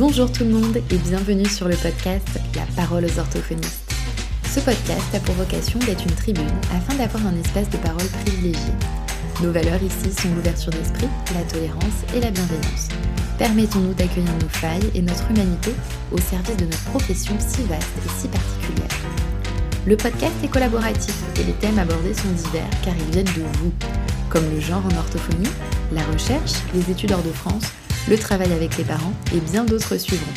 Bonjour tout le monde et bienvenue sur le podcast La parole aux orthophonistes. Ce podcast a pour vocation d'être une tribune afin d'avoir un espace de parole privilégié. Nos valeurs ici sont l'ouverture d'esprit, la tolérance et la bienveillance. Permettons-nous d'accueillir nos failles et notre humanité au service de notre profession si vaste et si particulière. Le podcast est collaboratif et les thèmes abordés sont divers car ils viennent de vous, comme le genre en orthophonie, la recherche, les études hors de France, le travail avec les parents et bien d'autres suivront.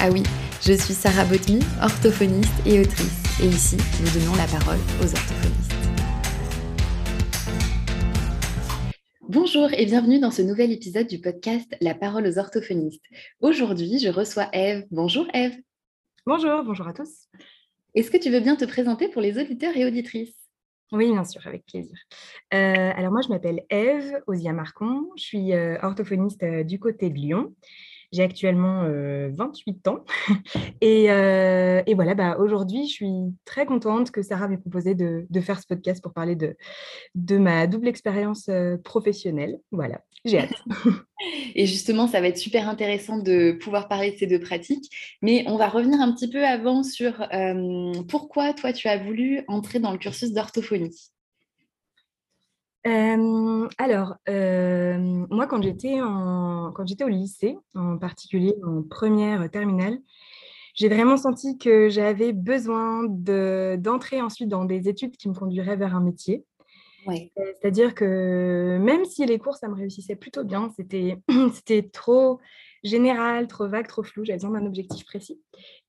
Ah oui, je suis Sarah Botmy, orthophoniste et autrice, et ici, nous donnons la parole aux orthophonistes. Bonjour et bienvenue dans ce nouvel épisode du podcast La parole aux orthophonistes. Aujourd'hui, je reçois Eve. Bonjour Eve. Bonjour, bonjour à tous. Est-ce que tu veux bien te présenter pour les auditeurs et auditrices? Oui, bien sûr, avec plaisir. Euh, alors moi, je m'appelle Eve Osia Marcon, je suis euh, orthophoniste euh, du côté de Lyon. J'ai actuellement 28 ans. et, voilà, bah, aujourd'hui, je suis très contente que Sarah m'ait proposé de, faire ce podcast pour parler de, de ma double expérience professionnelle. Voilà, j'ai hâte. Et justement, ça va être super intéressant de pouvoir parler de ces deux pratiques. Mais on va revenir un petit peu avant sur pourquoi toi, tu as voulu entrer dans le cursus d'orthophonie alors, moi, quand j'étais, en, quand j'étais au lycée, en particulier en première terminale, j'ai vraiment senti que j'avais besoin de, d'entrer ensuite dans des études qui me conduiraient vers un métier. C'est-à-dire que même si les cours, ça me réussissait plutôt bien, c'était, c'était trop général, trop vague, trop flou, j'avais besoin d'un objectif précis.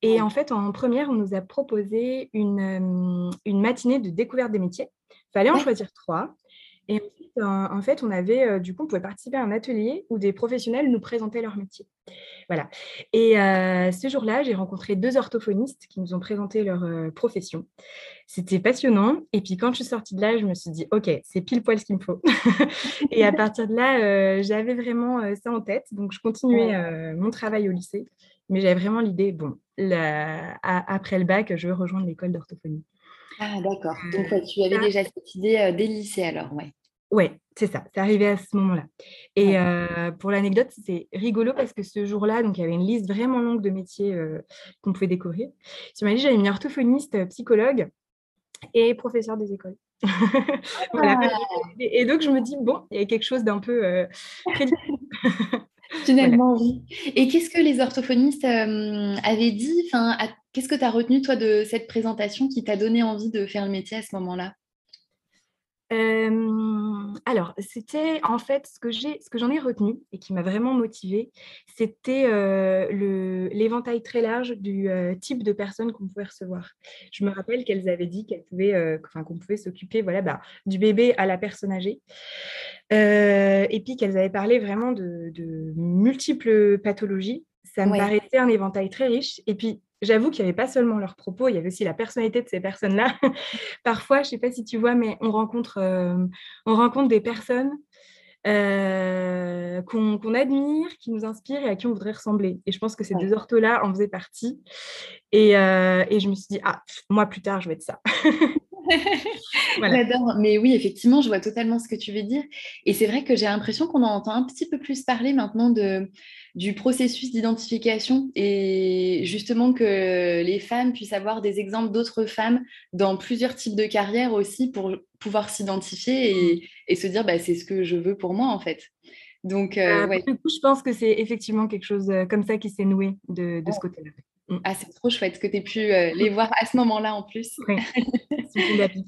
Et en fait, en première, on nous a proposé une, une matinée de découverte des métiers. Il fallait en choisir trois. Et ensuite, en, fait, on avait, euh, du coup, on pouvait participer à un atelier où des professionnels nous présentaient leur métier. Voilà. Et euh, ce jour-là, j'ai rencontré deux orthophonistes qui nous ont présenté leur euh, profession. C'était passionnant. Et puis, quand je suis sortie de là, je me suis dit, OK, c'est pile poil ce qu'il me faut. et à partir de là, j'avais vraiment ça en tête. Donc, je continuais mon travail au lycée. Mais j'avais vraiment l'idée, bon, après le bac, je veux rejoindre l'école d'orthophonie. Ah, d'accord. Donc, tu avais déjà cette idée dès le lycée alors, ouais. Oui, c'est ça, c'est arrivé à ce moment-là. Et pour l'anecdote, c'est rigolo parce que ce jour-là, donc il y avait une liste vraiment longue de métiers qu'on pouvait découvrir. Sur ma liste, j'avais mis orthophoniste, psychologue et professeur des écoles. voilà. Ah! et, donc, je me dis, bon, il y a quelque chose d'un peu crédible. Et qu'est-ce que les orthophonistes avaient dit Qu'est-ce que tu as retenu, toi, de cette présentation qui t'a donné envie de faire le métier à ce moment-là? Alors, c'était en fait ce que j'ai, ce que j'en ai retenu et qui m'a vraiment motivée, c'était l'éventail très large du type de personnes qu'on pouvait recevoir. Je me rappelle qu'elles avaient dit qu'elles pouvaient, enfin, qu'on pouvait s'occuper, voilà, bah, du bébé à la personne âgée, et puis qu'elles avaient parlé vraiment de, multiples pathologies. Ça me paraissait un éventail très riche. Et puis, j'avoue qu'il n'y avait pas seulement leurs propos, il y avait aussi la personnalité de ces personnes-là. Parfois, je ne sais pas si tu vois, mais on rencontre, euh, on rencontre des personnes euh, qu'on admire, qui nous inspirent et à qui on voudrait ressembler. Et je pense que ces deux orthos-là en faisaient partie. Et, euh, et, je me suis dit, ah, moi plus tard, je vais être ça. J'adore. Mais oui, effectivement, je vois totalement ce que tu veux dire. Et c'est vrai que j'ai l'impression qu'on en entend un petit peu plus parler maintenant de, du processus d'identification et justement que les femmes puissent avoir des exemples d'autres femmes dans plusieurs types de carrières aussi pour pouvoir s'identifier et, et, se dire bah, c'est ce que je veux pour moi en fait. Donc, euh, euh, du coup, je pense que c'est effectivement quelque chose euh, comme ça qui s'est noué de, de ce côté-là. Mm. Ah, c'est trop chouette que tu aies pu les voir à ce moment-là en plus. Oui,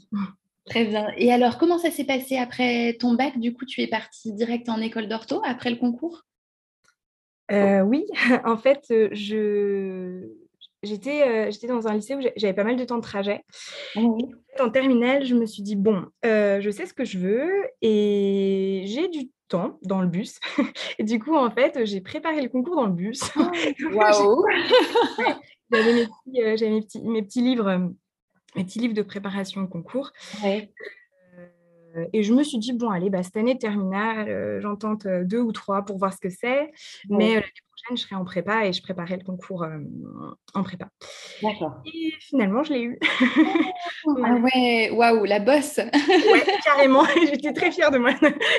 Très bien. Et alors, comment ça s'est passé après ton bac? Du coup, tu es partie direct en école d'ortho après le concours? Oui, en fait, je, j'étais, j'étais dans un lycée où j'avais pas mal de temps de trajet. Ah en terminale, je me suis dit, bon, je sais ce que je veux et j'ai du temps dans le bus. et du coup, en fait, j'ai préparé le concours dans le bus. Waouh J'avais mes petits, mes, petits, mes petits livres mes petits livres de préparation au concours. Euh, et je me suis dit, bon, allez, bah, cette année terminale, euh, j'en tente euh, deux ou trois pour voir ce que c'est. Mais l'année prochaine, je serai en prépa et je préparerai le concours en prépa. D'accord. Et finalement, je l'ai eu. ah ouais, waouh, la bosse Ouais, carrément. J'étais très fière de moi.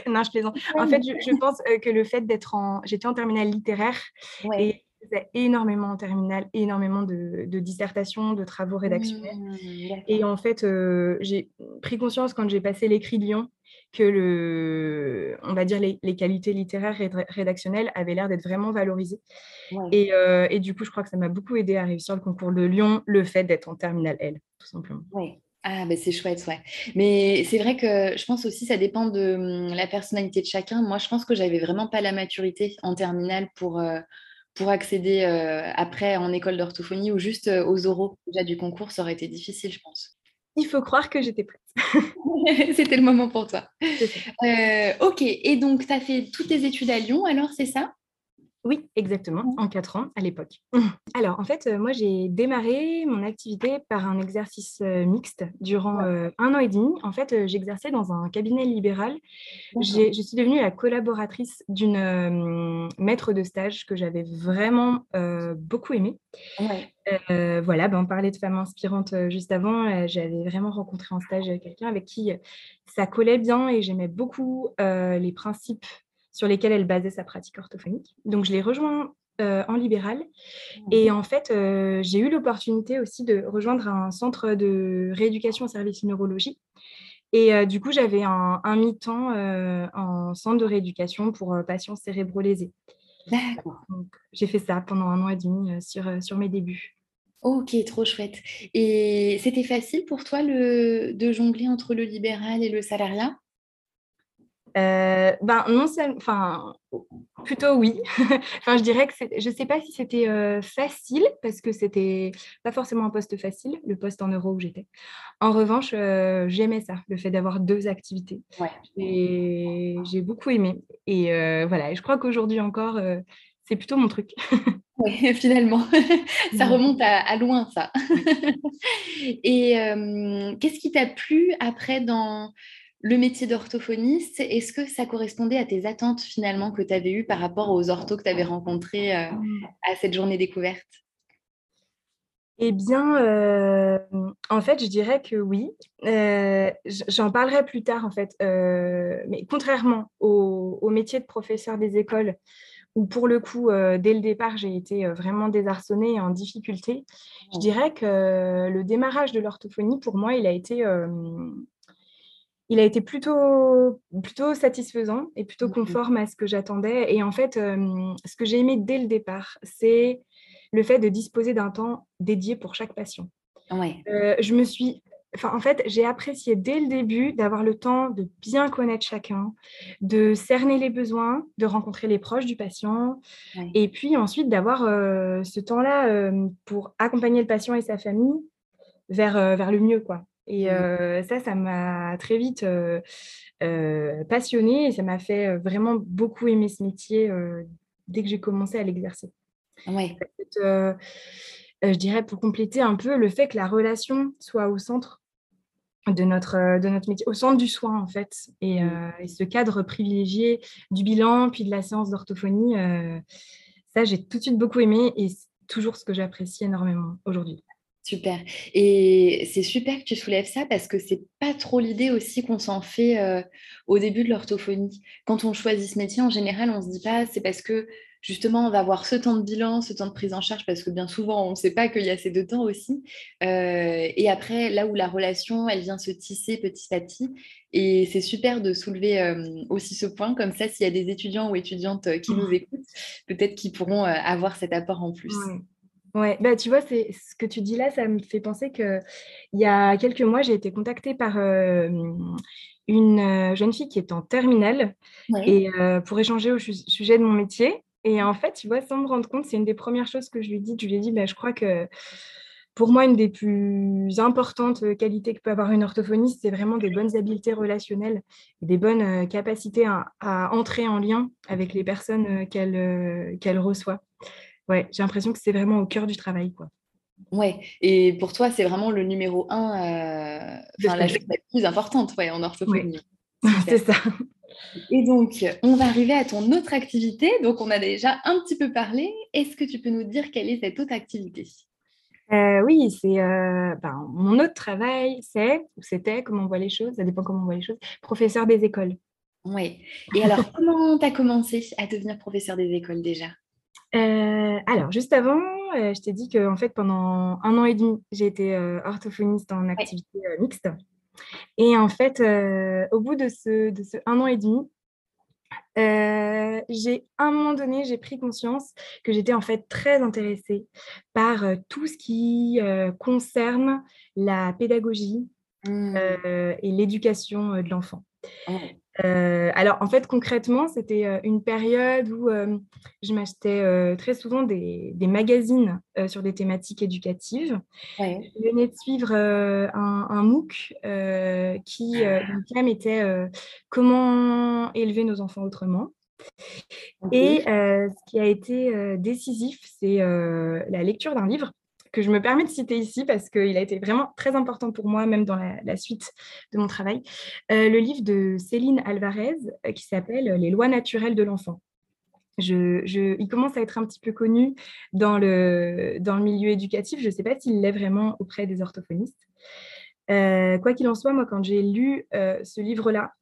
non, je plaisante. En fait, je, pense que le fait d'être en. J'étais en terminale littéraire et bossais énormément en terminale, énormément de, dissertations, de travaux rédactionnels. Mmh, et en fait, euh, j'ai pris conscience quand j'ai passé l'écrit de Lyon que le, on va dire les, qualités littéraires et rédactionnelles avaient l'air d'être vraiment valorisées. Euh, et, du coup, je crois que ça m'a beaucoup aidé à réussir le concours de Lyon, le fait d'être en terminale L, tout simplement. Oui. Ah, ben c'est chouette, ouais. Mais c'est vrai que je pense aussi ça dépend de hum, la personnalité de chacun. Moi, je pense que j'avais vraiment pas la maturité en terminale pour, euh, pour accéder euh, après en école d'orthophonie ou juste aux oraux déjà du concours, ça aurait été difficile, je pense il faut croire que j'étais prête. C'était le moment pour toi. Euh, ok, et donc tu as fait toutes tes études à Lyon, alors c'est ça? Oui, exactement, en quatre ans à l'époque. Alors, en fait, euh, moi, j'ai démarré mon activité par un exercice euh, mixte durant euh, un an et demi. En fait, j'exerçais dans un cabinet libéral. Je suis devenue la collaboratrice d'une maître de stage que j'avais vraiment beaucoup aimée. voilà, ben, on parlait de femmes inspirantes juste avant. J'avais vraiment rencontré en stage quelqu'un avec qui ça collait bien et j'aimais beaucoup les principes sur lesquels elle basait sa pratique orthophonique. Donc, je l'ai rejoint euh, en libéral. Mmh. Et en fait, euh, j'ai eu l'opportunité aussi de rejoindre un centre de rééducation au service neurologie. Et euh, du coup, j'avais un, mi-temps en centre de rééducation pour patients cérébrolésés. D'accord. J'ai fait ça pendant un an et demi sur, sur mes débuts. Ok, trop chouette. Et c'était facile pour toi le, de jongler entre le libéral et le salariat? Euh, ben non, enfin plutôt oui. enfin, je dirais que je ne sais pas si c'était euh, facile parce que c'était pas forcément un poste facile, le poste en euros où j'étais. En revanche, euh, j'aimais ça, le fait d'avoir deux activités. Ouais. J'ai beaucoup aimé. Et voilà, et je crois qu'aujourd'hui encore, c'est plutôt mon truc. oui, finalement, ça remonte à, à loin, ça. et qu'est-ce qui t'a plu après dans le métier d'orthophoniste, est-ce que ça correspondait à tes attentes finalement que tu avais eues par rapport aux orthos que tu avais rencontrés euh, à cette journée découverte? Eh bien, euh, en fait, je dirais que oui. Euh, j'en parlerai plus tard, en fait. mais contrairement au, métier de professeur des écoles, où pour le coup, dès le départ, j'ai été vraiment désarçonnée et en difficulté, je dirais que le démarrage de l'orthophonie, pour moi, il a été il a été plutôt, plutôt satisfaisant et plutôt conforme à ce que j'attendais. Et en fait, ce que j'ai aimé dès le départ, c'est le fait de disposer d'un temps dédié pour chaque patient. Euh, je me suis, enfin, en fait, j'ai apprécié dès le début d'avoir le temps de bien connaître chacun, de cerner les besoins, de rencontrer les proches du patient, et puis ensuite d'avoir ce temps-là pour accompagner le patient et sa famille vers, vers le mieux, quoi. Et mmh. ça, ça m'a très vite passionnée et ça m'a fait vraiment beaucoup aimer ce métier dès que j'ai commencé à l'exercer. Ouais. je dirais pour compléter un peu le fait que la relation soit au centre de notre, de notre métier, au centre du soin en fait, et, mmh. et ce cadre privilégié du bilan puis de la séance d'orthophonie, ça j'ai tout de suite beaucoup aimé et c'est toujours ce que j'apprécie énormément aujourd'hui. Super. Et c'est super que tu soulèves ça parce que c'est pas trop l'idée aussi qu'on s'en fait euh, au début de l'orthophonie. Quand on choisit ce métier, en général, on se dit pas c'est parce que justement on va avoir ce temps de bilan, ce temps de prise en charge parce que bien souvent on ne sait pas qu'il y a ces deux temps aussi. Euh, et après, là où la relation, elle vient se tisser petit à petit. Et c'est super de soulever euh, aussi ce point. Comme ça, s'il y a des étudiants ou étudiantes qui nous mmh. écoutent, peut-être qu'ils pourront avoir cet apport en plus. Ouais, bah, tu vois, c'est ce que tu dis là, ça me fait penser que il y a quelques mois, j'ai été contactée par une jeune fille qui est en terminale et pour échanger au sujet de mon métier. Et en fait, tu vois, sans me rendre compte, c'est une des premières choses que je lui dis. Je lui ai dit, bah, je crois que pour moi, une des plus importantes qualités que peut avoir une orthophoniste, c'est vraiment des bonnes habiletés relationnelles et des bonnes capacités à, entrer en lien avec les personnes qu'elle qu'elle reçoit ouais, j'ai l'impression que c'est vraiment au cœur du travail. Quoi. Ouais, et pour toi, c'est vraiment le numéro un, euh, la chose la plus importante ouais, en orthophonie. c'est ça. Et donc, on va arriver à ton autre activité. Donc, on a déjà un petit peu parlé. Est-ce que tu peux nous dire quelle est cette autre activité? Euh, oui, c'est euh, ben, mon autre travail, c'est, ou c'était, comment on voit les choses, ça dépend comment on voit les choses, professeur des écoles. Oui. Et alors, comment tu as commencé à devenir professeur des écoles déjà? Alors, juste avant, je t'ai dit que en fait, pendant un an et demi, j'ai été orthophoniste en activité mixte. Et en fait, au bout de ce, de ce un an et demi, j'ai à un moment donné, j'ai pris conscience que j'étais en fait très intéressée par tout ce qui concerne la pédagogie mmh. et l'éducation de l'enfant. Oh. Euh, alors, en fait, concrètement, c'était euh, une période où euh, je m'achetais très souvent des, magazines sur des thématiques éducatives. Je venais de suivre un, MOOC qui, le thème était Comment élever nos enfants autrement. Et ce qui a été décisif, c'est la lecture d'un livre que je me permets de citer ici parce qu'il a été vraiment très important pour moi, même dans la, suite de mon travail. Euh, le livre de Céline Alvarez euh, qui s'appelle Les lois naturelles de l'enfant. Je, il commence à être un petit peu connu dans le, dans le milieu éducatif. Je ne sais pas s'il l'est vraiment auprès des orthophonistes. Euh, quoi qu'il en soit, moi, quand j'ai lu ce livre-là,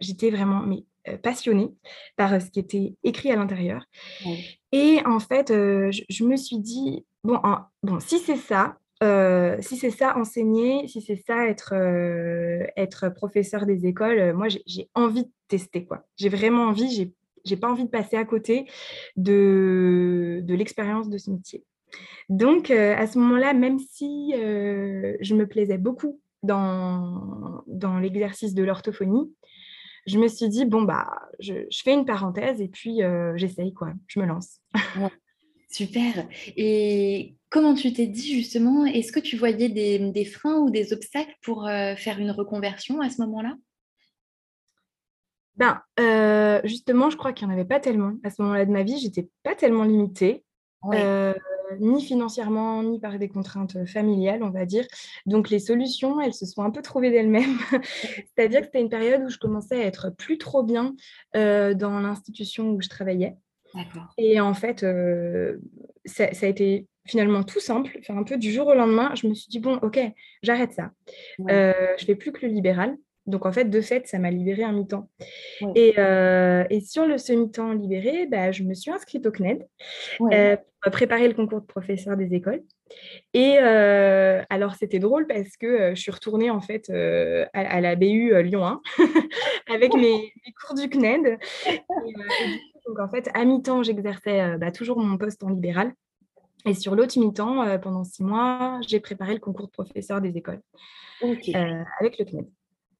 j'étais vraiment mais, passionnée par ce qui était écrit à l'intérieur. Et en fait, je, me suis dit, bon, bon si c'est ça, euh, si c'est ça enseigner, si c'est ça être, euh, professeur des écoles, euh, moi j'ai envie de tester quoi. J'ai vraiment envie, j'ai pas envie de passer à côté de, l'expérience de ce métier. Donc à ce moment-là, même si je me plaisais beaucoup dans, l'exercice de l'orthophonie, je me suis dit bon bah je, je fais une parenthèse et puis j'essaye quoi, je me lance. Super. Et comment tu t'es dit justement, est-ce que tu voyais des, freins ou des obstacles pour euh, faire une reconversion à ce moment-là? Ben, euh, justement, je crois qu'il n'y en avait pas tellement. À ce moment-là de ma vie, j'étais pas tellement limitée, euh, ni financièrement, ni par des contraintes familiales, on va dire. Donc, les solutions, elles se sont un peu trouvées d'elles-mêmes. C'est-à-dire que c'était une période où je commençais à être plus trop bien dans l'institution où je travaillais. Et en fait, euh, ça, a été finalement tout simple. Un peu du jour au lendemain, je me suis dit, bon, ok, j'arrête ça. Euh, je fais plus que le libéral. Donc, en fait, de fait, ça m'a libéré un mi-temps. Et, euh, et, sur le semi-temps libéré, bah, je me suis inscrite au CNED euh, pour préparer le concours de professeur des écoles. Et alors, c'était drôle parce que je suis retournée en fait à, la BU Lyon 1 avec mes, cours du CNED. Et, donc, en fait, à mi-temps, j'exerçais euh, bah, toujours mon poste en libéral. Et sur l'autre mi-temps, euh, pendant six mois, j'ai préparé le concours de professeur des écoles euh, avec le CNED.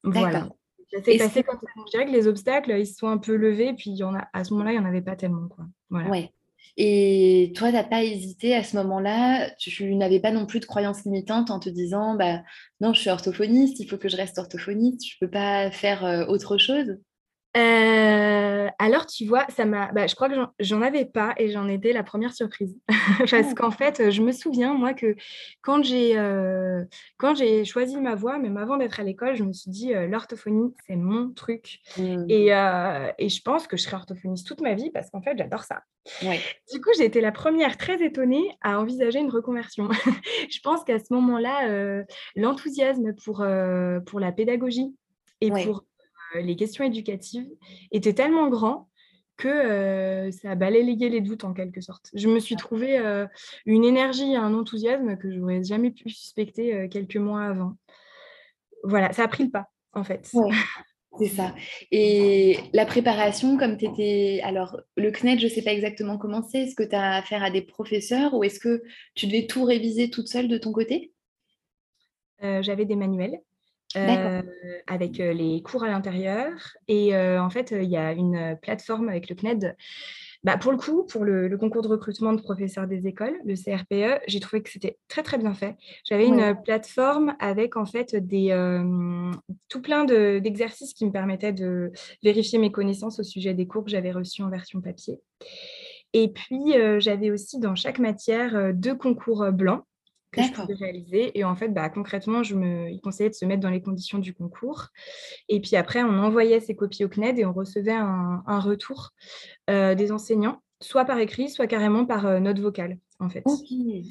Voilà. Je dirais que les obstacles, ils se sont un peu levés, puis y en a, à ce moment-là, il n'y en avait pas tellement. Quoi. Voilà. Ouais. Et toi, tu n'as pas hésité à ce moment-là, tu n'avais pas non plus de croyances limitantes en te disant, bah, non, je suis orthophoniste, il faut que je reste orthophoniste, je ne peux pas faire autre chose? Euh, alors, tu vois, ça m'a. Bah, je crois que j'en avais pas et j'en étais la première surprise. Parce qu'en fait, je me souviens, moi, que quand j'ai euh, quand j'ai choisi ma voie, même avant d'être à l'école, je me suis dit euh, l'orthophonie, c'est mon truc. Mmh. Et, et, je pense que je serai orthophoniste toute ma vie parce qu'en fait, j'adore ça. Du coup, j'ai été la première très étonnée à envisager une reconversion. je pense qu'à ce moment-là, l'enthousiasme pour, pour la pédagogie et pour euh, les questions éducatives étaient tellement grands que euh, ça a balayé les doutes en quelque sorte. Je me suis trouvé euh, une énergie, un enthousiasme que je n'aurais jamais pu suspecter quelques mois avant. Voilà, ça a pris le pas en fait. C'est ça. Et la préparation, comme tu étais. Alors, le CNED, je ne sais pas exactement comment c'est. Est-ce que tu as affaire à des professeurs ou est-ce que tu devais tout réviser toute seule de ton côté? J'avais des manuels. Euh, avec euh, les cours à l'intérieur. Et euh, en fait, il y a une plateforme avec le CNED. Bah, pour le coup, pour le, concours de recrutement de professeurs des écoles, le CRPE, j'ai trouvé que c'était très très bien fait. J'avais une plateforme avec en fait des tout plein d'exercices qui me permettaient de vérifier mes connaissances au sujet des cours que j'avais reçus en version papier. Et puis, j'avais aussi dans chaque matière deux concours blancs que je pouvais réaliser. Et en fait, bah, concrètement, je me, il conseillait de se mettre dans les conditions du concours. Et puis après, on envoyait ces copies au CNED et on recevait un, retour euh, des enseignants, soit par écrit, soit carrément par euh, note vocale, en fait.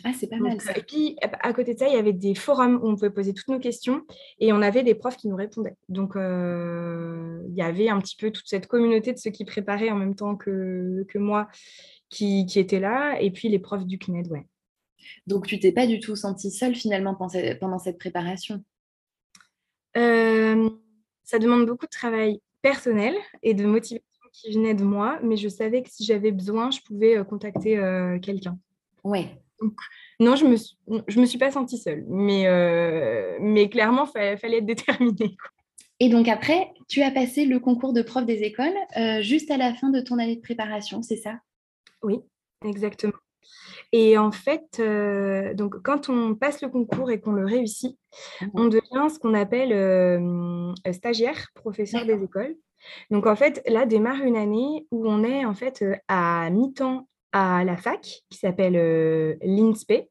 Ah, c'est pas mal. Ça. Et puis, à côté de ça, il y avait des forums où on pouvait poser toutes nos questions et on avait des profs qui nous répondaient. Donc, euh, il y avait un petit peu toute cette communauté de ceux qui préparaient en même temps que, que moi qui, étaient là, et puis les profs du CNED, ouais. Donc, tu t'es pas du tout sentie seule finalement pendant cette préparation? Ça demande beaucoup de travail personnel et de motivation qui venait de moi, mais je savais que si j'avais besoin, je pouvais contacter quelqu'un. Ouais. Donc, non, je me, je me suis pas sentie seule, mais, mais clairement, il fallait être déterminée. Et donc après, tu as passé le concours de prof des écoles juste à la fin de ton année de préparation, c'est ça? Oui, exactement. Et en fait, donc quand on passe le concours et qu'on le réussit, on devient ce qu'on appelle stagiaire, professeur des écoles. Donc en fait, là démarre une année où on est en fait à mi-temps à la fac qui s'appelle l'INSPE.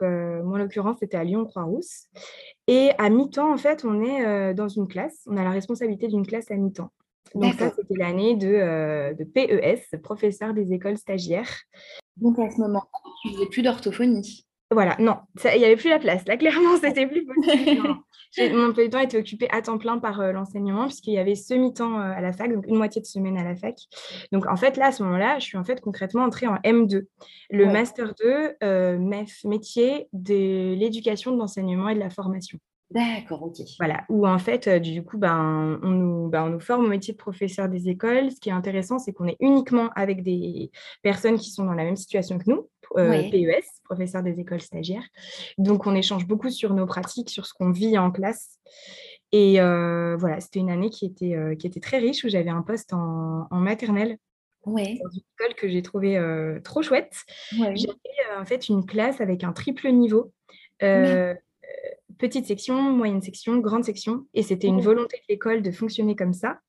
moi, en l'occurrence, c'était à Lyon-Croix-Rousse. Et à mi-temps, en fait, on est dans une classe. On a la responsabilité d'une classe à mi-temps. Donc ça, c'était l'année de, de, PES, professeur des écoles stagiaires. Donc à ce moment-là, tu faisais plus d'orthophonie. Voilà, non, il n'y avait plus la place. Là, clairement, c'était plus possible. Mon emploi du temps était occupé à temps plein par euh, l'enseignement, puisqu'il y avait semi-temps euh, à la fac, donc une moitié de semaine à la fac. Donc, en fait, là, à ce moment-là, je suis en fait concrètement entrée en M2, le Master 2, euh, MEF, métier de l'éducation, de l'enseignement et de la formation. D'accord, ok. Voilà, où en fait, du coup, ben, on, nous, ben, on nous forme au métier de professeur des écoles. Ce qui est intéressant, c'est qu'on est uniquement avec des personnes qui sont dans la même situation que nous, PES, professeur des écoles stagiaires. Donc, on échange beaucoup sur nos pratiques, sur ce qu'on vit en classe. Et voilà, c'était une année qui était, qui était très riche, où j'avais un poste en, maternelle ouais. dans une école que j'ai trouvé trop chouette. J'avais en fait une classe avec un triple niveau petite section, moyenne section, grande section. Et c'était une volonté de l'école de fonctionner comme ça.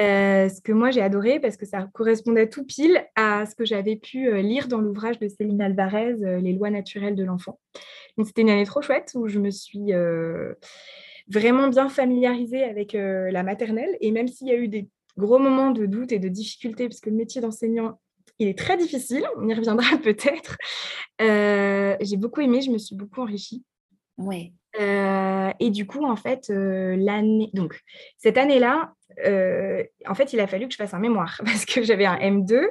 Euh, ce que moi, j'ai adoré parce que ça correspondait tout pile à ce que j'avais pu euh, lire dans l'ouvrage de Céline Alvarez, euh, Les lois naturelles de l'enfant. Donc, c'était une année trop chouette où je me suis vraiment bien familiarisée avec la maternelle. Et même s'il y a eu des gros moments de doute et de difficulté, parce que le métier d'enseignant il est très difficile, on y reviendra peut-être. j'ai beaucoup aimé, je me suis beaucoup enrichie. Ouais. Euh, et du coup, en fait, euh, l'année, donc cette année-là, euh, en fait, il a fallu que je fasse un mémoire parce que j'avais un M2.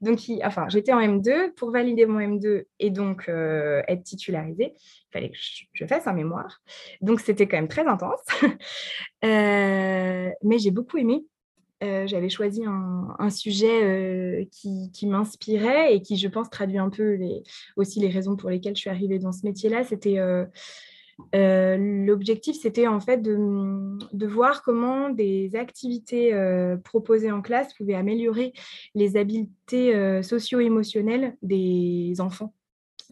Donc, enfin, j'étais en M2 pour valider mon M2 et donc être titularisée. Il fallait que je, fasse un mémoire. Donc, c'était quand même très intense. mais j'ai beaucoup aimé. j'avais choisi un, sujet qui, m'inspirait et qui, je pense, traduit un peu aussi les raisons pour lesquelles je suis arrivée dans ce métier-là. C'était l'objectif, c'était en fait de, voir comment des activités euh, proposées en classe pouvaient améliorer les habiletés euh, socio-émotionnelles des enfants.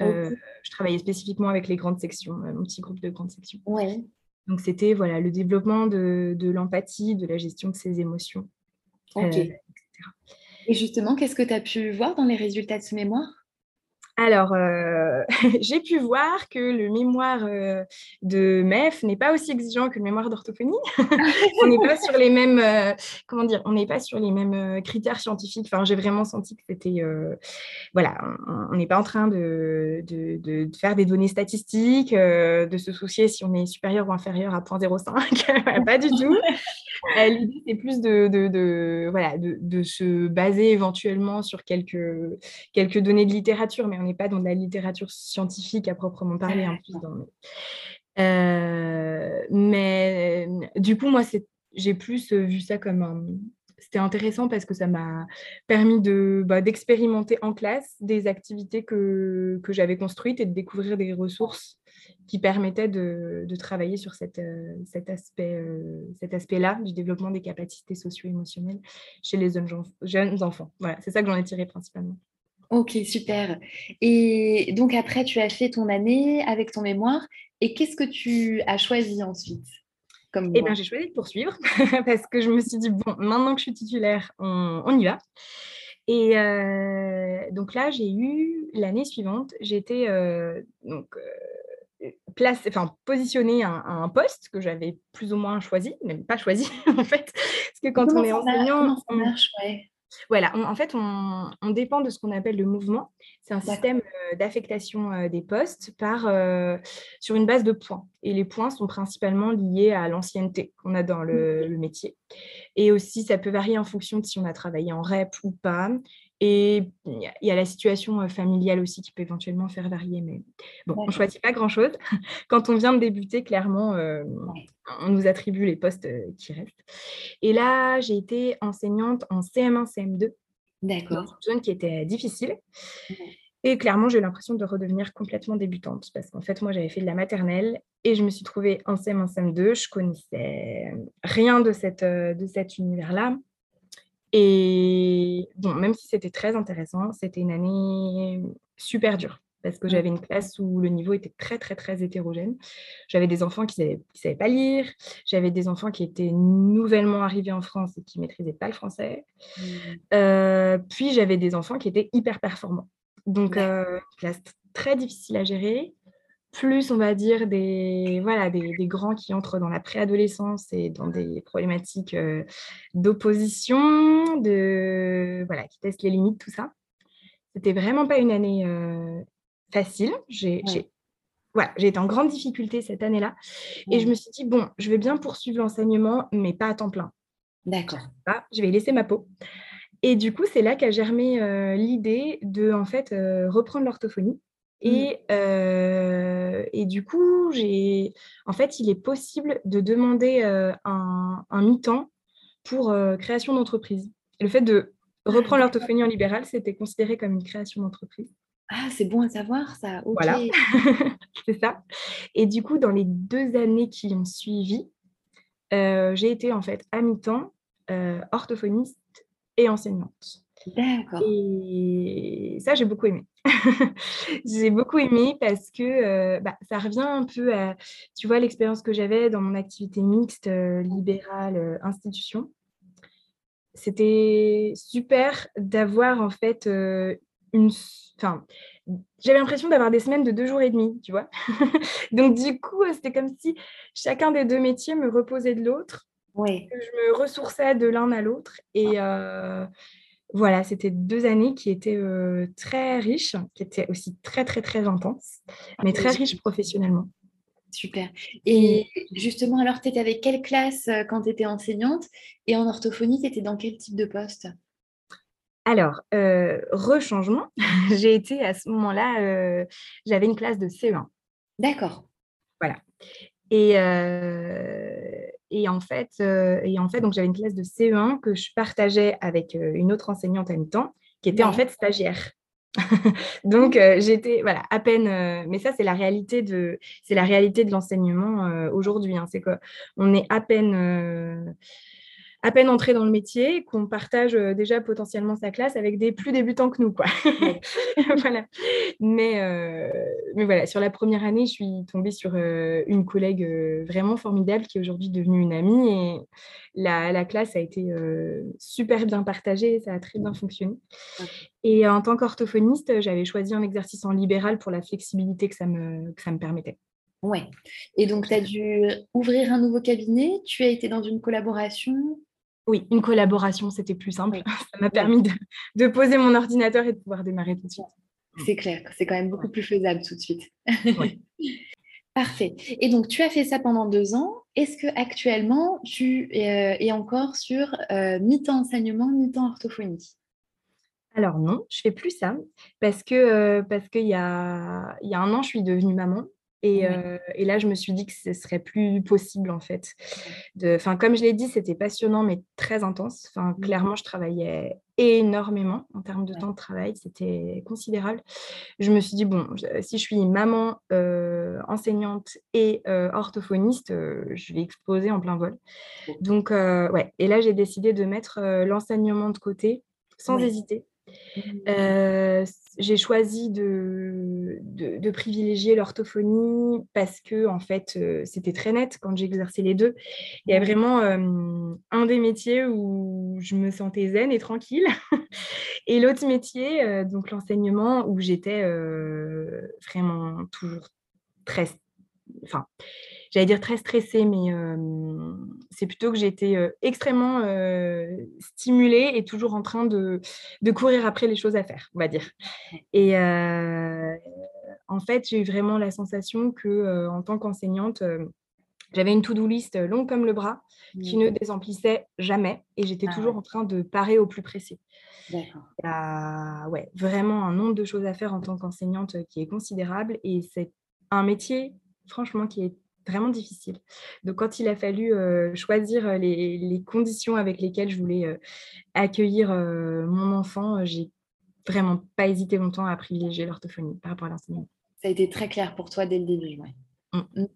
je travaillais spécifiquement avec les grandes sections, mon petit groupe de grandes sections. Ouais. Donc, c'était voilà, le développement de, l'empathie, de la gestion de ses émotions. etc. Et justement, qu'est-ce que tu as pu voir dans les résultats de ce mémoire? Alors, euh, j'ai pu voir que le mémoire euh, de MEF n'est pas aussi exigeant que le mémoire d'orthophonie. on n'est pas sur les mêmes, euh, comment dire, on n'est pas sur les mêmes critères scientifiques. Enfin, j'ai vraiment senti que c'était, voilà, on n'est pas en train de, de, faire des données statistiques, de se soucier si on est supérieur ou inférieur à 0.05. pas du tout. L'idée, c'est plus de, se baser éventuellement sur quelques, données de littérature, mais on n'est pas dans de la littérature scientifique à proprement parler. Euh, mais du coup, moi, j'ai plus vu ça comme un... C'était intéressant parce que ça m'a permis bah, d'expérimenter en classe des activités que, que j'avais construites et de découvrir des ressources qui permettaient de, de travailler sur cette, euh, cet, aspect, euh, cet aspect-là du développement des capacités socio-émotionnelles chez les jeunes, jeunes enfants. Voilà, c'est ça que j'en ai tiré principalement. Ok, super. Et donc après, tu as fait ton année avec ton mémoire. Et qu'est-ce que tu as choisi ensuite comme Eh bien, j'ai choisi de poursuivre parce que je me suis dit, bon, maintenant que je suis titulaire, on, y va. Et euh, donc là, j'ai eu l'année suivante, j'étais euh, donc euh, place, enfin positionnée à, un poste que j'avais plus ou moins choisi, même pas choisi en fait, parce que quand on est enseignant, ça marche, ouais. Voilà, en fait, on, dépend de ce qu'on appelle le mouvement. C'est un système euh, d'affectation euh, des postes par, euh, sur une base de points. Et les points sont principalement liés à l'ancienneté qu'on a dans le, métier. Et aussi, ça peut varier en fonction de si on a travaillé en REP ou pas. Et il y, a la situation familiale aussi qui peut éventuellement faire varier. Mais bon, on ne choisit pas grand-chose. Quand on vient de débuter, clairement, on nous attribue les postes qui restent. Et là, j'ai été enseignante en CM1, CM2. D'accord. Une zone qui était difficile. Et clairement, j'ai eu l'impression de redevenir complètement débutante parce qu'en fait, moi, j'avais fait de la maternelle et je me suis trouvée en CM1, CM2. Je connaissais rien de, cette, de cet univers-là. Et bon, même si c'était très intéressant, c'était une année super dure parce que mmh. j'avais une classe où le niveau était très, très, très hétérogène. J'avais des enfants qui ne savaient, pas lire, j'avais des enfants qui étaient nouvellement arrivés en France et qui ne maîtrisaient pas le français. Mmh. Euh, puis, j'avais des enfants qui étaient hyper performants. Donc, euh, classe très difficile à gérer plus, on va dire, des, voilà, des, grands qui entrent dans la préadolescence et dans des problématiques euh, d'opposition, de, voilà, qui testent les limites, tout ça. C'était vraiment pas une année euh, facile. J'ai voilà, été en grande difficulté cette année-là. Et je me suis dit, bon, je vais bien poursuivre l'enseignement, mais pas à temps plein. D'accord. Je vais laisser ma peau. Et du coup, c'est là qu'a germé euh, l'idée de en fait reprendre l'orthophonie Mmh. Et, et, du coup, j'ai, en fait, il est possible de demander un, mi-temps pour création d'entreprise. Le fait de ah, reprendre l'orthophonie en libéral, c'était considéré comme une création d'entreprise. Ah, c'est bon à savoir ça. Voilà, c'est ça. Et du coup, dans les deux années qui ont suivi, j'ai été en fait à mi-temps orthophoniste et enseignante. D'accord. Et ça, j'ai beaucoup aimé. j'ai beaucoup aimé parce que euh, bah, ça revient un peu à, tu vois, l'expérience que j'avais dans mon activité mixte, euh, libérale, euh, institution. C'était super d'avoir en fait une... Enfin, j'avais l'impression d'avoir des semaines de deux jours et demi, tu vois. Donc du coup, c'était comme si chacun des deux métiers me reposait de l'autre. Oui. Je me ressourçais de l'un à l'autre. Et, voilà, c'était deux années qui étaient très riches, qui étaient aussi très, très, très intenses, ah mais très riches professionnellement. Super. Et justement, alors, tu étais avec quelle classe quand tu étais enseignante Et en orthophonie, tu étais dans quel type de poste? Alors, rechangement, j'ai été à ce moment-là, j'avais une classe de CE1. D'accord. Voilà. Et, et en fait, euh, et en fait donc j'avais une classe de CE1 que je partageais avec euh, une autre enseignante à mi-temps qui était en fait stagiaire. donc euh, j'étais voilà à peine mais ça c'est la réalité de c'est la réalité de l'enseignement aujourd'hui hein, c'est qu'on est à peine à peine entré dans le métier, qu'on partage euh, déjà potentiellement sa classe avec des plus débutants que nous. Quoi. voilà. mais, euh, mais voilà, sur la première année, je suis tombée sur euh, une collègue vraiment formidable qui est aujourd'hui devenue une amie et la, la classe a été super bien partagée, ça a très bien fonctionné. Et en tant qu'orthophoniste, j'avais choisi un exercice en libéral pour la flexibilité que ça me, que ça me permettait. Ouais. Et donc, tu as dû ouvrir un nouveau cabinet. Tu as été dans une collaboration. Oui, une collaboration, c'était plus simple. Ça m'a permis de, poser mon ordinateur et de pouvoir démarrer tout de suite. C'est clair, c'est quand même beaucoup plus faisable tout de suite. Parfait. Et donc, tu as fait ça pendant deux ans. Est-ce que actuellement tu euh, es encore sur euh, mi-temps enseignement, mi-temps orthophonie? Alors non, je fais plus ça parce que euh, parce qu'il y a, y a un an, je suis devenue maman et, et, là, je me suis dit que ce serait plus possible, en fait. Enfin, comme je l'ai dit, c'était passionnant, mais très intense. Enfin, mmh. clairement, je travaillais énormément en termes de temps de travail. C'était considérable. Je me suis dit, bon, si je suis maman, enseignante et orthophoniste, je vais exploser en plein vol. Donc, ouais. Et là, j'ai décidé de mettre l'enseignement de côté sans hésiter. Mmh j'ai choisi de, de, privilégier l'orthophonie parce que, en fait, euh, c'était très net quand j'exerçais les deux. Il y a vraiment euh, un des métiers où je me sentais zen et tranquille, et l'autre métier, euh, donc l'enseignement, où j'étais vraiment toujours très. Enfin, j'allais dire très stressée, mais c'est plutôt que j'étais extrêmement stimulée et toujours en train de, de, courir après les choses à faire, on va dire. Et en fait, j'ai eu vraiment la sensation que en tant qu'enseignante, J'avais une to-do list longue comme le bras qui ne désemplissait jamais et j'étais ah toujours en train de parer au plus pressé. Il y a ouais, vraiment un nombre de choses à faire en tant qu'enseignante qui est considérable et c'est un métier, franchement, qui est vraiment difficile. Donc, quand il a fallu euh, choisir euh, les, conditions avec lesquelles je voulais euh, accueillir mon enfant, j'ai vraiment pas hésité longtemps à privilégier l'orthophonie par rapport à l'enseignement. Ça a été très clair pour toi dès le début. Ouais. Mmh. Mmh.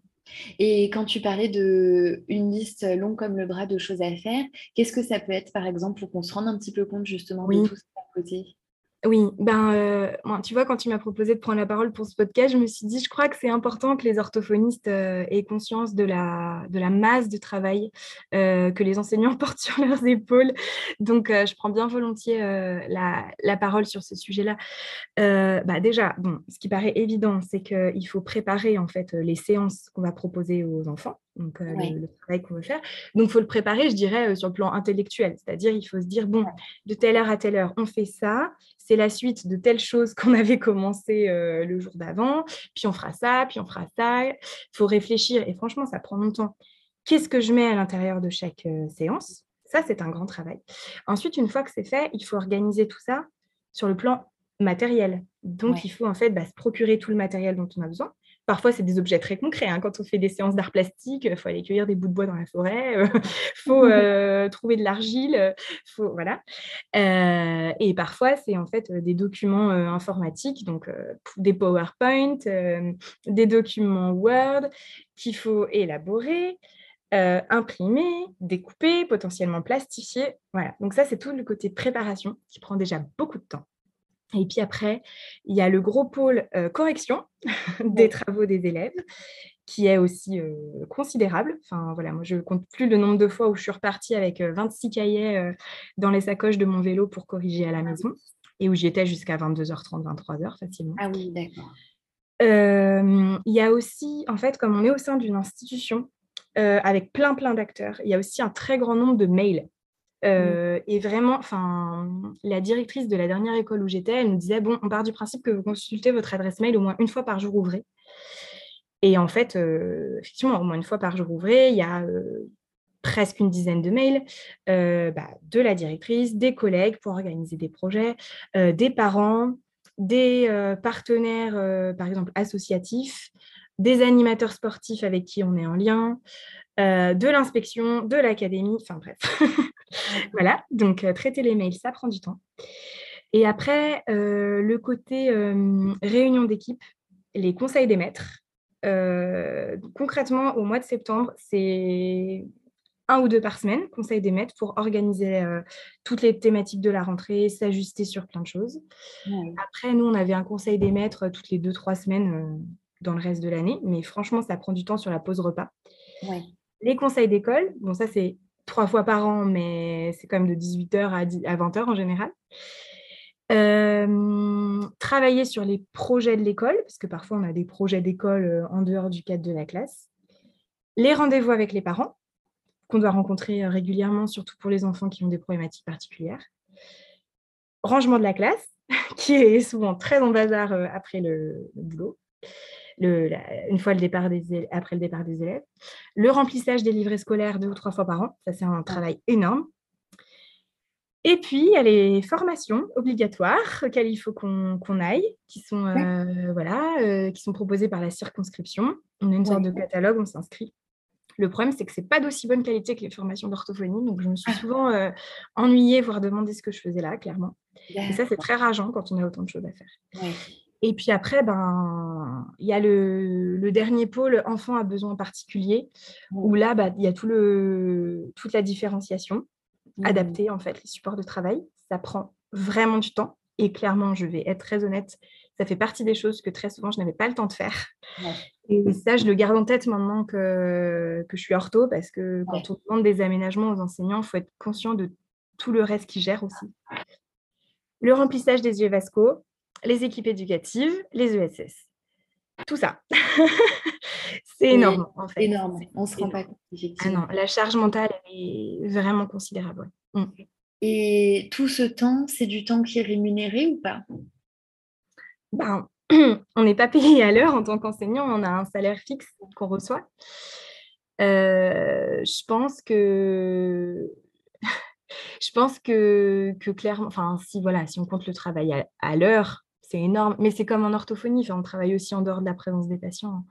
Et quand tu parlais de une liste longue comme le bras de choses à faire, qu'est-ce que ça peut être, par exemple, pour qu'on se rende un petit peu compte justement de tout ça à côté? Oui, ben, euh, tu vois, quand tu m'as proposé de prendre la parole pour ce podcast, je me suis dit, je crois que c'est important que les orthophonistes euh, aient conscience de la, masse de travail euh, que les enseignants portent sur leurs épaules. Donc, je prends bien volontiers la, parole sur ce sujet-là. bah, déjà, ce qui paraît évident, c'est qu'il faut préparer en fait les séances qu'on va proposer aux enfants donc le, travail qu'on veut faire. Donc, il faut le préparer, je dirais, sur le plan intellectuel. C'est-à-dire, il faut se dire, bon, de telle heure à telle heure, on fait ça. C'est la suite de telle chose qu'on avait commencé le jour d'avant. Puis, on fera ça, puis on fera ça. Il faut réfléchir. Et franchement, ça prend longtemps. Qu'est-ce que je mets à l'intérieur de chaque séance? Ça, c'est un grand travail. Ensuite, une fois que c'est fait, il faut organiser tout ça sur le plan matériel. Donc, il faut en fait bah, se procurer tout le matériel dont on a besoin. Parfois, c'est des objets très concrets. Hein. Quand on fait des séances d'art plastique, il faut aller cueillir des bouts de bois dans la forêt, il faut euh, trouver de l'argile, faut voilà. Euh, et parfois, c'est en fait des documents euh, informatiques, donc des PowerPoint, des documents Word qu'il faut élaborer. imprimer, découper, potentiellement plastifier. Voilà. Donc ça, c'est tout le côté préparation qui prend déjà beaucoup de temps. Et puis après, il y a le gros pôle euh, correction des travaux des élèves, qui est aussi euh, considérable. Enfin, voilà, moi, je compte plus le nombre de fois où je suis repartie avec 26 euh, cahiers dans les sacoches de mon vélo pour corriger à la maison, et où j'y étais jusqu'à 22h30, 23h facilement. Ah oui, d'accord. Il y a aussi, en fait, comme on est au sein d'une institution, avec plein, plein d'acteurs, il y a aussi un très grand nombre de mails. Euh, et vraiment, la directrice de la dernière école où j'étais, elle nous disait bon, on part du principe que vous consultez votre adresse mail au moins une fois par jour ouvré. Et en fait, euh, effectivement, au moins une fois par jour ouvré, il y a euh, presque une dizaine de mails bah, de la directrice, des collègues pour organiser des projets, des parents, des partenaires, par exemple, associatifs, des animateurs sportifs avec qui on est en lien, de l'inspection, de l'académie, enfin bref. voilà, donc euh, traiter les mails, ça prend du temps. Et après, euh, le côté euh, réunion d'équipe, les conseils des maîtres. concrètement, au mois de septembre, c'est un ou deux par semaine, conseil des maîtres, pour organiser toutes les thématiques de la rentrée, s'ajuster sur plein de choses. Après, nous, on avait un conseil des maîtres toutes les deux, trois semaines dans le reste de l'année, mais franchement, ça prend du temps sur la pause repas. Les conseils d'école, bon, ça, c'est trois fois par an, mais c'est quand même de 18h à, 20h en général. travailler sur les projets de l'école, parce que parfois on a des projets d'école euh, en dehors du cadre de la classe. Les rendez-vous avec les parents, qu'on doit rencontrer euh, régulièrement, surtout pour les enfants qui ont des problématiques particulières. Rangement de la classe, qui est souvent très en bazar euh, après le boulot une fois le départ des, après le départ des élèves. Le remplissage des livrets scolaires deux ou trois fois par an, ça c'est un travail énorme. Et puis, il y a les formations obligatoires auxquelles il faut qu'on aille, qui sont, euh, voilà, euh, qui sont proposées par la circonscription. On a une sorte de catalogue, on s'inscrit. Le problème, c'est que ce n'est pas d'aussi bonne qualité que les formations d'orthophonie. Donc, je me suis ah. souvent euh, ennuyée, voire demandé ce que je faisais là, clairement. Et ça, c'est très rageant quand on a autant de choses à faire. Et puis après, ben, il y a le, dernier pôle enfant à besoins particuliers, où là, bah, il y a tout le, toute la différenciation, mmh. adapter en fait les supports de travail. Ça prend vraiment du temps. Et clairement, je vais être très honnête, ça fait partie des choses que très souvent, je n'avais pas le temps de faire. Et ça, je le garde en tête maintenant que, que je suis ortho, parce que quand on demande des aménagements aux enseignants, il faut être conscient de tout le reste qui gère aussi. Le remplissage des yeux vascaux, les équipes éducatives, les ESS. Tout ça. c'est énorme, en fait. Énorme, on ne se rend pas compte, Ah non, la charge mentale est vraiment considérable. Mm. Et tout ce temps, c'est du temps qui est rémunéré ou pas? Ben, On n'est pas payé à l'heure en tant qu'enseignant, on a un salaire fixe qu'on reçoit. je pense que je pense que, que clairement, enfin, si, voilà, si on compte le travail à, l'heure, c'est énorme. Mais c'est comme en orthophonie, on travaille aussi en dehors de la présence des patients. Hein.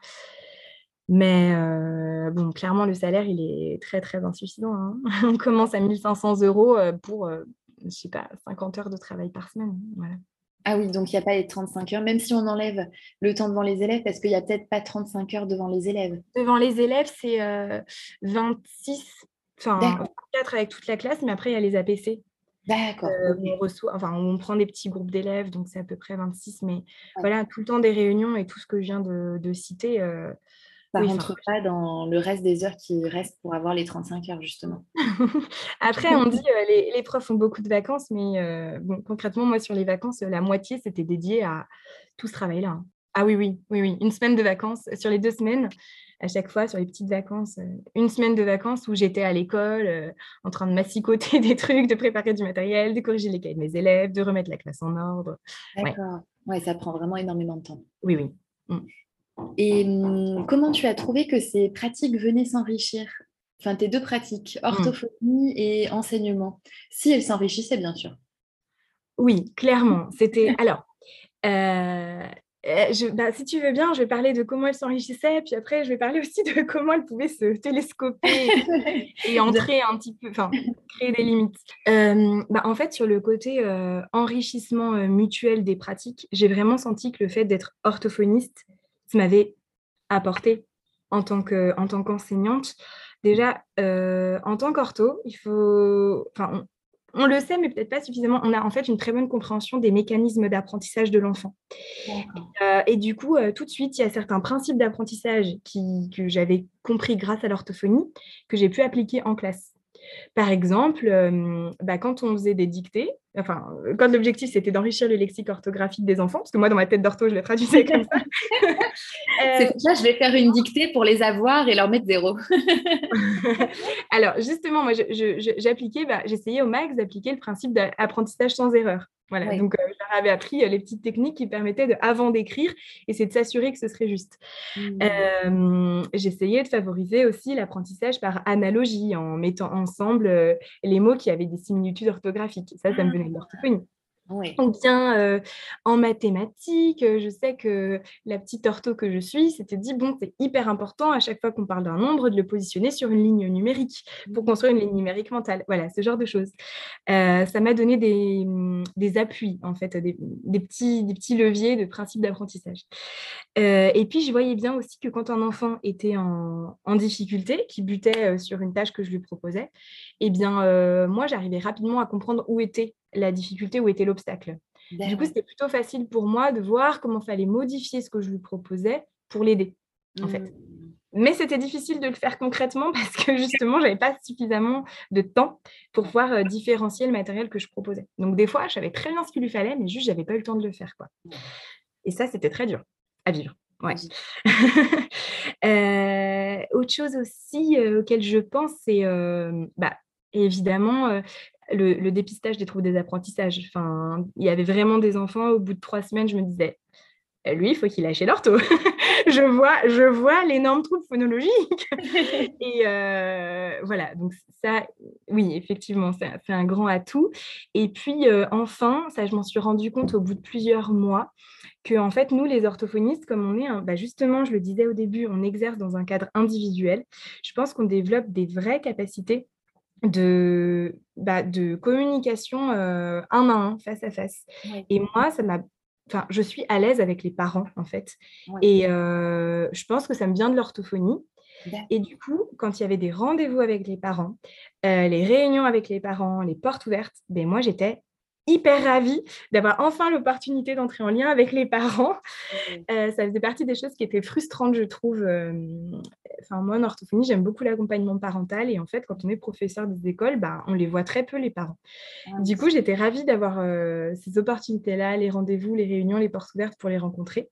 Mais euh, bon, clairement, le salaire, il est très, très insuffisant. Hein. On commence à 1500 euros euh, pour, je euh, je sais pas, 50 heures de travail par semaine. Voilà. Ah oui, donc il n'y a pas les 35 heures, même si on enlève le temps devant les élèves, parce qu'il n'y a peut-être pas 35 heures devant les élèves. Devant les élèves, c'est 26 Enfin, 4 avec toute la classe, mais après, il y a les APC. D'accord. Euh, on reçoit, enfin, on prend des petits groupes d'élèves, donc c'est à peu près 26, mais voilà, tout le temps des réunions et tout ce que je viens de, citer. Euh, ça ne rentre pas dans le reste des heures qui restent pour avoir les 35 heures, justement. Après, on dit euh, les, les, profs ont beaucoup de vacances, mais bon, concrètement, moi, sur les vacances, la moitié, c'était dédié à tout ce travail-là. Hein. Ah oui, oui, oui, oui. Une semaine de vacances. Sur les deux semaines, à chaque fois sur les petites vacances, euh, une semaine de vacances où j'étais à l'école euh, en train de massicoter des trucs, de préparer du matériel, de corriger les cahiers de mes élèves, de remettre la classe en ordre. D'accord. Ouais. ça prend vraiment énormément de temps. Oui, oui. Mm. Et hum, comment tu as trouvé que ces pratiques venaient s'enrichir? Enfin, tes deux pratiques, mm. orthophonie et enseignement, si elles s'enrichissaient, bien sûr. Oui, clairement. C'était. Alors, euh, euh, bah, si tu veux bien, je vais parler de comment elle s'enrichissait, puis après, je vais parler aussi de comment elle pouvait se télescoper et, entrer un petit peu, enfin, créer des limites. Euh, bah, en fait, sur le côté euh, enrichissement mutuel des pratiques, j'ai vraiment senti que le fait d'être orthophoniste, ça m'avait apporté en tant qu'enseignante. Déjà, en tant qu'ortho, il faut, enfin, on le sait, mais peut-être pas suffisamment. On a en fait une très bonne compréhension des mécanismes d'apprentissage de l'enfant. Euh, et du coup, euh, tout de suite, il y a certains principes d'apprentissage que j'avais compris grâce à l'orthophonie que j'ai pu appliquer en classe. Par exemple, euh, bah, quand on faisait des dictées, enfin, quand l'objectif c'était d'enrichir le lexique orthographique des enfants, parce que moi dans ma tête d'ortho, je le traduisais comme ça. C'est pour ça que je vais faire une dictée pour les avoir et leur mettre zéro. Alors justement, moi j'appliquais, bah, j'essayais au max d'appliquer le principe d'apprentissage sans erreur. Voilà, donc euh, je leur avais appris euh, les petites techniques qui permettaient, de, avant d'écrire, et c'est de s'assurer que ce serait juste. Mmh. J'essayais de favoriser aussi l'apprentissage par analogie, en mettant ensemble euh, les mots qui avaient des similitudes orthographiques. Ça, ça me venait de l'orthophonie. On bien euh, en mathématiques, euh, je sais que la petite ortho que je suis s'était dit, bon, c'est hyper important à chaque fois qu'on parle d'un nombre de le positionner sur une ligne numérique pour mmh. construire une ligne numérique mentale. Voilà, ce genre de choses. Euh, ça m'a donné des, mmh, appuis, en fait, des, petits, des petits leviers de principe d'apprentissage. Et puis, je voyais bien aussi que quand un enfant était en, en difficulté, qui butait sur une tâche que je lui proposais, eh bien, moi, j'arrivais rapidement à comprendre où était la difficulté, où était l'obstacle. Du coup, c'était plutôt facile pour moi de voir comment fallait modifier ce que je lui proposais pour l'aider, en fait. Mmh. Mais c'était difficile de le faire concrètement parce que justement, je n'avais pas suffisamment de temps pour pouvoir euh, différencier le matériel que je proposais. Donc, des fois, je savais très bien ce qu'il lui fallait, mais juste, je n'avais pas eu le temps de le faire. Quoi. Et ça, c'était très dur à vivre. Ouais. Euh, autre chose aussi euh, auquel je pense, c'est bah, évidemment le, dépistage des troubles des apprentissages. Enfin, il y avait vraiment des enfants, au bout de trois semaines, je me disais, «Eh, lui, il faut qu'il chez l'ortho. je vois, je vois l'énorme trouble phonologique. et euh, voilà, donc ça, oui, effectivement, c'est un grand atout. Et puis, euh, enfin, ça, je m'en suis rendu compte au bout de plusieurs mois, que en fait, nous, les orthophonistes, comme on est, bah, justement, je le disais au début, on exerce dans un cadre individuel. Je pense qu'on développe des vraies capacités de, bah, de communication euh, un à un, face à face. Et moi, ça m'a Enfin, je suis à l'aise avec les parents, en fait. Et euh, je pense que ça me vient de l'orthophonie. Et du coup, quand il y avait des rendez-vous avec les parents, euh, les réunions avec les parents, les portes ouvertes, ben moi, j'étais hyper ravie d'avoir enfin l'opportunité d'entrer en lien avec les parents. Euh, ça faisait partie des choses qui étaient frustrantes, je trouve. Euh, enfin, moi, en orthophonie, j'aime beaucoup l'accompagnement parental. Et en fait, quand on est professeur des écoles, bah, on les voit très peu, les parents. Ah, du coup, j'étais ravie d'avoir euh, ces opportunités-là, les rendez-vous, les réunions, les portes ouvertes pour les rencontrer.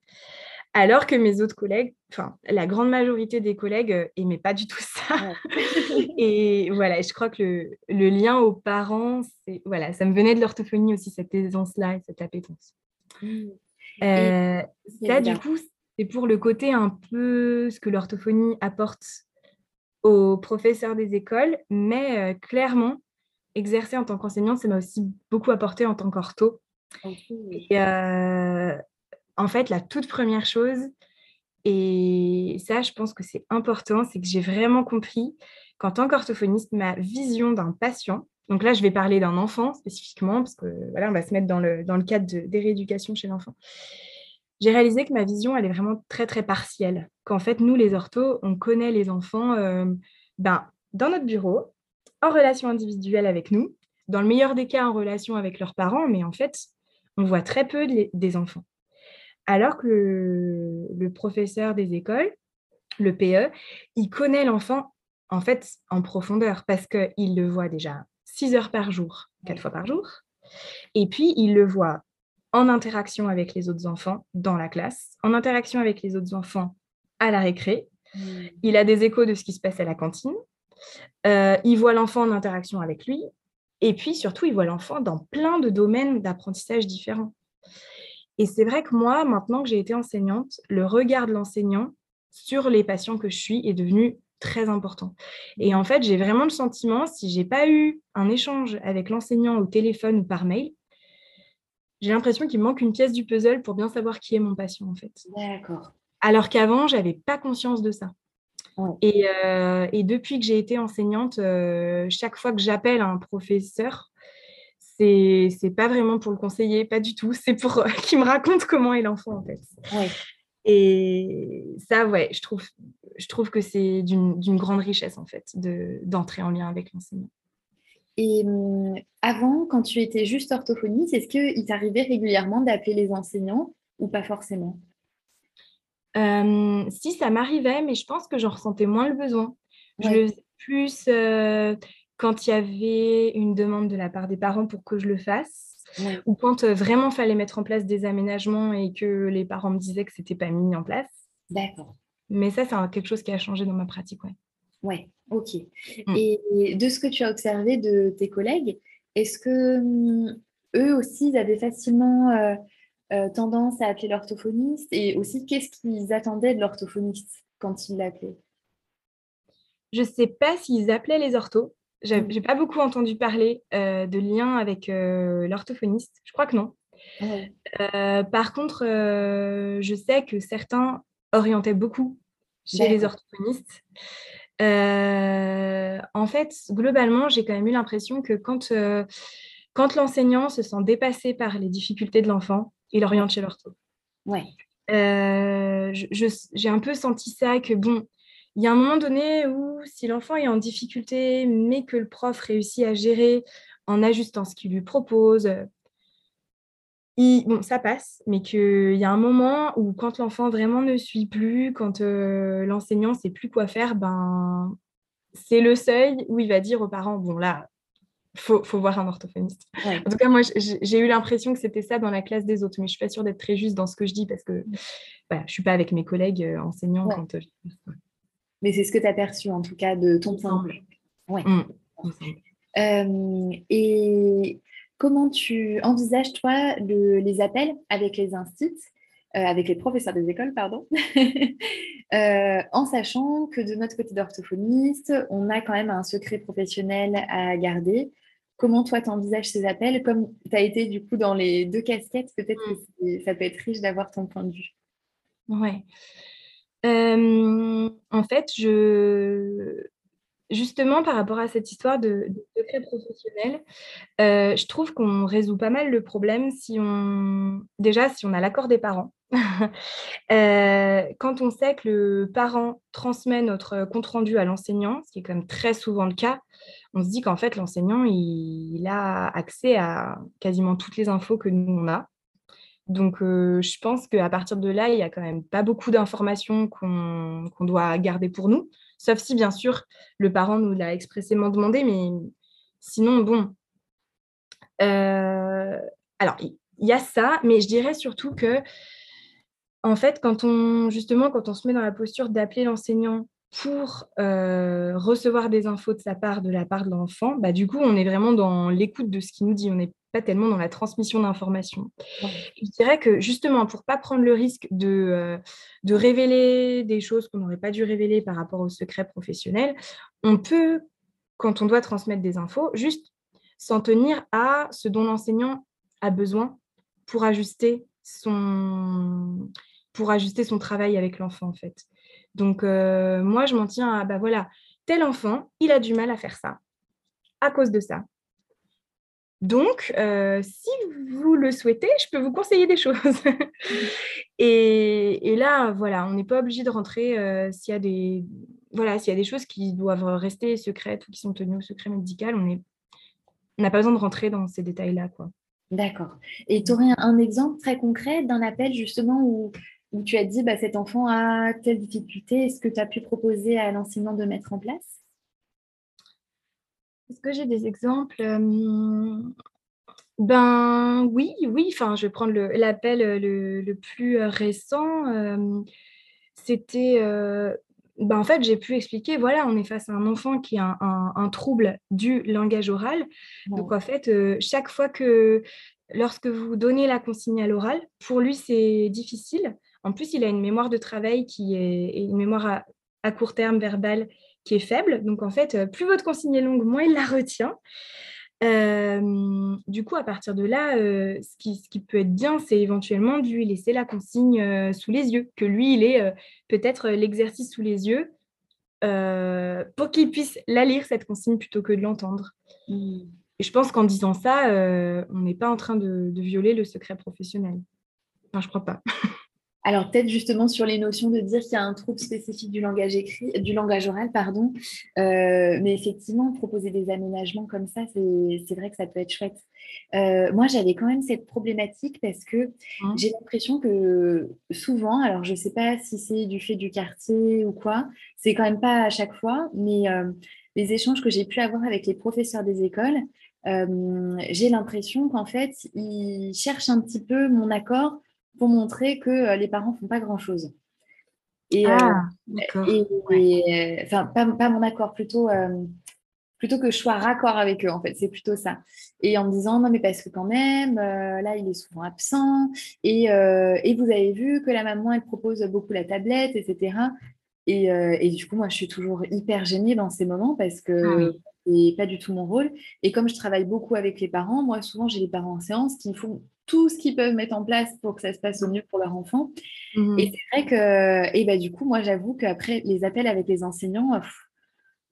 Alors que mes autres collègues, enfin, la grande majorité des collègues n'aimaient pas du tout ça. et voilà, je crois que le, lien aux parents, c'est voilà, ça me venait de l'orthophonie aussi, cette aisance-là et cette appétence. Mmh. Euh, ça, du coup, c'est pour le côté un peu ce que l'orthophonie apporte aux professeurs des écoles, mais clairement, exercer en tant qu'enseignante, ça m'a aussi beaucoup apporté en tant qu'ortho. Et en fait, la toute première chose, et ça, je pense que c'est important, c'est que j'ai vraiment compris qu'en tant qu'orthophoniste, ma vision d'un patient, donc là, je vais parler d'un enfant spécifiquement, parce que voilà, on va se mettre dans le, dans le cadre de, des rééducations chez l'enfant. J'ai réalisé que ma vision, elle est vraiment très, très partielle. Qu'en fait, nous, les orthos, on connaît les enfants euh, ben, dans notre bureau, en relation individuelle avec nous, dans le meilleur des cas, en relation avec leurs parents, mais en fait, on voit très peu des enfants. Alors que le, professeur des écoles, le PE, il connaît l'enfant en fait en profondeur parce qu'il le voit déjà six heures par jour, quatre fois par jour. Et puis, il le voit en interaction avec les autres enfants dans la classe, en interaction avec les autres enfants à la récré. Mmh. Il a des échos de ce qui se passe à la cantine. Euh, il voit l'enfant en interaction avec lui. Et puis, surtout, il voit l'enfant dans plein de domaines d'apprentissage différents. Et c'est vrai que moi, maintenant que j'ai été enseignante, le regard de l'enseignant sur les patients que je suis est devenu très important. Et en fait, j'ai vraiment le sentiment, si j'ai pas eu un échange avec l'enseignant au téléphone ou par mail, j'ai l'impression qu'il manque une pièce du puzzle pour bien savoir qui est mon patient, en fait. D'accord. Alors qu'avant, j'avais pas conscience de ça. Et, euh, et, depuis que j'ai été enseignante, euh, chaque fois que j'appelle un professeur, c'est c'est pas vraiment pour le conseiller, pas du tout. C'est pour qu'il me raconte comment est l'enfant en fait. Et ça, ouais, je trouve, je trouve que c'est d'une grande richesse en fait d'entrer en lien avec l'enseignant. Et hum, avant, quand tu étais juste orthophoniste, est-ce qu'il t'arrivait régulièrement d'appeler les enseignants ou pas forcément? Euh, Si, ça m'arrivait, mais je pense que j'en ressentais moins le besoin. Je le faisais plus euh, quand il y avait une demande de la part des parents pour que je le fasse, ou quand euh, vraiment fallait mettre en place des aménagements et que les parents me disaient que c'était pas mis en place. D'accord. Mais ça, c'est quelque chose qui a changé dans ma pratique, ouais. Ouais, ok. Mm. Et de ce que tu as observé de tes collègues, est-ce que hum, eux aussi, ils avaient facilement euh, euh, tendance à appeler l'orthophoniste Et aussi, qu'est-ce qu'ils attendaient de l'orthophoniste quand ils l'appelaient? Je ne sais pas s'ils appelaient les orthos. J'ai n'ai pas beaucoup entendu parler euh, de lien avec euh, l'orthophoniste. Je crois que non. Euh, par contre, je sais que certains orientaient beaucoup chez les orthophonistes. en fait, globalement, j'ai quand même eu l'impression que quand, quand l'enseignant se sent dépassé par les difficultés de l'enfant, il oriente chez l'ortho. Ouais. j'ai un peu senti ça que, bon, il y a un moment donné où si l'enfant est en difficulté, mais que le prof réussit à gérer en ajustant ce qu'il lui propose, bon, ça passe, mais qu'il y a un moment où quand l'enfant vraiment ne suit plus, quand euh, l'enseignant ne sait plus quoi faire, ben, c'est le seuil où il va dire aux parents, bon là, faut, faut voir un orthophoniste. En tout cas, moi, j'ai eu l'impression que c'était ça dans la classe des autres, mais je suis pas sûre d'être très juste dans ce que je dis parce que voilà, je suis pas avec mes collègues euh, enseignants quand euh, mais c'est ce que tu as perçu en tout cas de ton point Ouais. Mm. Euh, et comment tu envisages, toi, les appels avec les instituts, euh, avec les professeurs des écoles, pardon, euh, en sachant que de notre côté d'orthophoniste, on a quand même un secret professionnel à garder. Comment toi, tu envisages ces appels? Comme tu as été du coup dans les deux casquettes, peut-être que mm. ça peut être riche d'avoir ton point de vue. Ouais en fait, je justement, par rapport à cette histoire de secret professionnel, je trouve qu'on résout pas mal le problème si on déjà, si on a l'accord des parents. quand on sait que le parent transmet notre compte rendu à l'enseignant, ce qui est quand même très souvent le cas, on se dit qu'en fait, l'enseignant, il a accès à quasiment toutes les infos que nous, on a. Donc, je pense qu'à partir de là, il n'y a quand même pas beaucoup d'informations qu'on doit garder pour nous, sauf si, bien sûr, le parent nous l'a expressément demandé, mais sinon, bon. alors, il y, a ça, mais je dirais surtout que, en fait, quand on, justement, quand on se met dans la posture d'appeler l'enseignant pour recevoir des infos de sa part, de la part de l'enfant, bah, du coup, on est vraiment dans l'écoute de ce qu'il nous dit. Pas tellement dans la transmission d'informations. Je dirais que justement, pour pas prendre le risque de, euh, de révéler des choses qu'on n'aurait pas dû révéler par rapport au secret professionnel, on peut, quand on doit transmettre des infos, juste s'en tenir à ce dont l'enseignant a besoin pour ajuster son, pour ajuster son travail avec l'enfant, en fait. Donc, euh, moi, je m'en tiens à, bah voilà, tel enfant, il a du mal à faire ça, à cause de ça. Donc, euh, si vous le souhaitez, je peux vous conseiller des choses. et, là, voilà, on n'est pas obligé de rentrer euh, s'il y a des voilà, s'il y a des choses qui doivent rester secrètes ou qui sont tenues au secret médical, on n'a pas besoin de rentrer dans ces détails-là, quoi. D'accord. Et tu aurais un exemple très concret d'un appel justement où, tu as dit bah, cet enfant a telle difficulté, est-ce que tu as pu proposer à l'enseignant de mettre en place? Est-ce que j'ai des exemples Ben oui, oui, enfin je vais prendre l'appel le, le, plus récent. C'était ben, en fait, j'ai pu expliquer, voilà, on est face à un enfant qui a un, trouble du langage oral. Donc, en fait, euh, chaque fois que, lorsque vous donnez la consigne à l'oral, pour lui, c'est difficile. En plus, il a une mémoire de travail qui est une mémoire à, court terme verbale qui est faible. Donc, en fait, plus votre consigne est longue, moins il la retient. Euh, du coup, à partir de là, euh, ce, qui, ce, qui, peut être bien, c'est éventuellement de lui laisser la consigne sous les yeux, que lui, il ait peut-être l'exercice sous les yeux pour qu'il puisse la lire, cette consigne, plutôt que de l'entendre. Mmh. Et je pense qu'en disant ça, on n'est pas en train de, de, violer le secret professionnel. Enfin, je crois pas. Alors peut-être justement sur les notions de dire qu'il y a un trouble spécifique du langage écrit, du langage oral, pardon. Euh, mais effectivement, proposer des aménagements comme ça, c'est vrai que ça peut être chouette. Euh, moi, j'avais quand même cette problématique parce que hein? j'ai l'impression que souvent, alors je ne sais pas si c'est du fait du quartier ou quoi, c'est quand même pas à chaque fois, mais euh, les échanges que j'ai pu avoir avec les professeurs des écoles, j'ai l'impression qu'en fait, ils cherchent un petit peu mon accord pour montrer que euh, les parents font pas grand-chose. Et, euh, ah, et, enfin, pas, mon accord, plutôt, euh, plutôt que je sois raccord avec eux, en fait, c'est plutôt ça. Et en me disant, non, mais parce que quand même, là, il est souvent absent, et, et, vous avez vu que la maman, elle propose beaucoup la tablette, etc. Et, et, du coup, moi, je suis toujours hyper gênée dans ces moments parce que ah c'est pas du tout mon rôle. Et comme je travaille beaucoup avec les parents, moi, souvent, j'ai les parents en séance qui font tout ce qu'ils peuvent mettre en place pour que ça se passe au mieux pour leur enfant. Mmh. Et c'est vrai que, et bah, du coup, moi, j'avoue qu'après les appels avec les enseignants,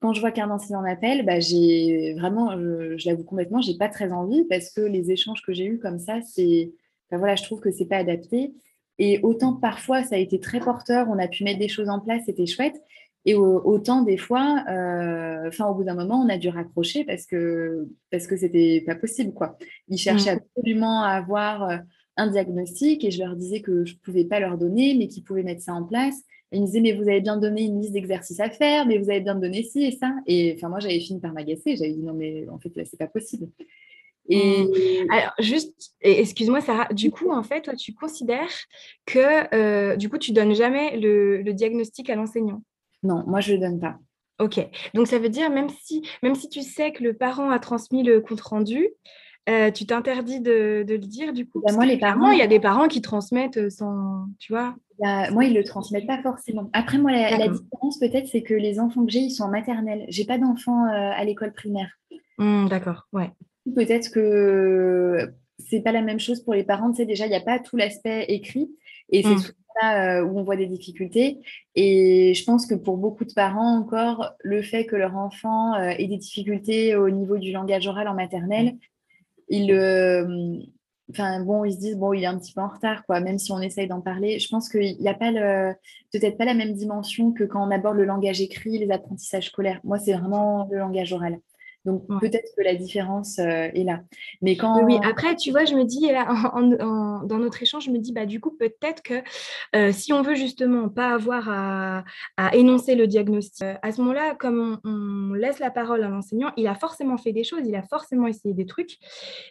quand je vois qu'un enseignant m'appelle, bah, j'ai vraiment, je, l'avoue complètement, j'ai pas très envie parce que les échanges que j'ai eus comme ça, c'est, bah, voilà, je trouve que c'est pas adapté. Et autant parfois, ça a été très porteur, on a pu mettre des choses en place, c'était chouette. Et autant des fois, euh, au bout d'un moment, on a dû raccrocher parce que parce que c'était pas possible quoi. Ils cherchaient mm. absolument à avoir euh, un diagnostic et je leur disais que je pouvais pas leur donner, mais qu'ils pouvaient mettre ça en place. Et ils me disaient mais vous avez bien donné une liste d'exercices à faire, mais vous avez bien donné ci et ça. Et enfin moi j'avais fini par m'agacer. J'avais dit non mais en fait là c'est pas possible. Et mm. alors, juste, excuse-moi Sarah, du coup, en fait, toi, tu considères que, euh, du coup, tu donnes jamais le diagnostic à l'enseignant? Non, moi, je ne le donne pas. Ok. Donc, ça veut dire, même si, même si tu sais que le parent a transmis le compte-rendu, euh, tu t'interdis de, le dire, du coup? Bah, Moi, les parents, il y a des parents qui transmettent euh, sans, tu vois? Bah, Moi, ils ne le transmettent pas forcément. Après, moi, la, différence, peut-être, c'est que les enfants que j'ai, ils sont en maternelle. Je n'ai pas d'enfants euh, à l'école primaire. Mmh, d'accord, ouais. Peut-être que c'est pas la même chose pour les parents. Tu sais, déjà, il n'y a pas tout l'aspect écrit. Et c'est mmh. Euh, où on voit des difficultés. Et je pense que pour beaucoup de parents encore, le fait que leur enfant euh, ait des difficultés au niveau du langage oral en maternelle, ils, euh, bon, ils se disent bon, il est un petit peu en retard, quoi. Même si on essaye d'en parler, je pense qu'il n'y a pas peut-être pas la même dimension que quand on aborde le langage écrit, les apprentissages scolaires. Moi, c'est vraiment le langage oral. Donc peut-être que la différence euh, est là. Mais quand oui, après tu vois, je me dis là, dans notre échange, je me dis bah du coup peut-être que euh, si on veut justement pas avoir à, énoncer le diagnostic, euh, à ce moment-là, comme on, laisse la parole à l'enseignant, il a forcément fait des choses, il a forcément essayé des trucs.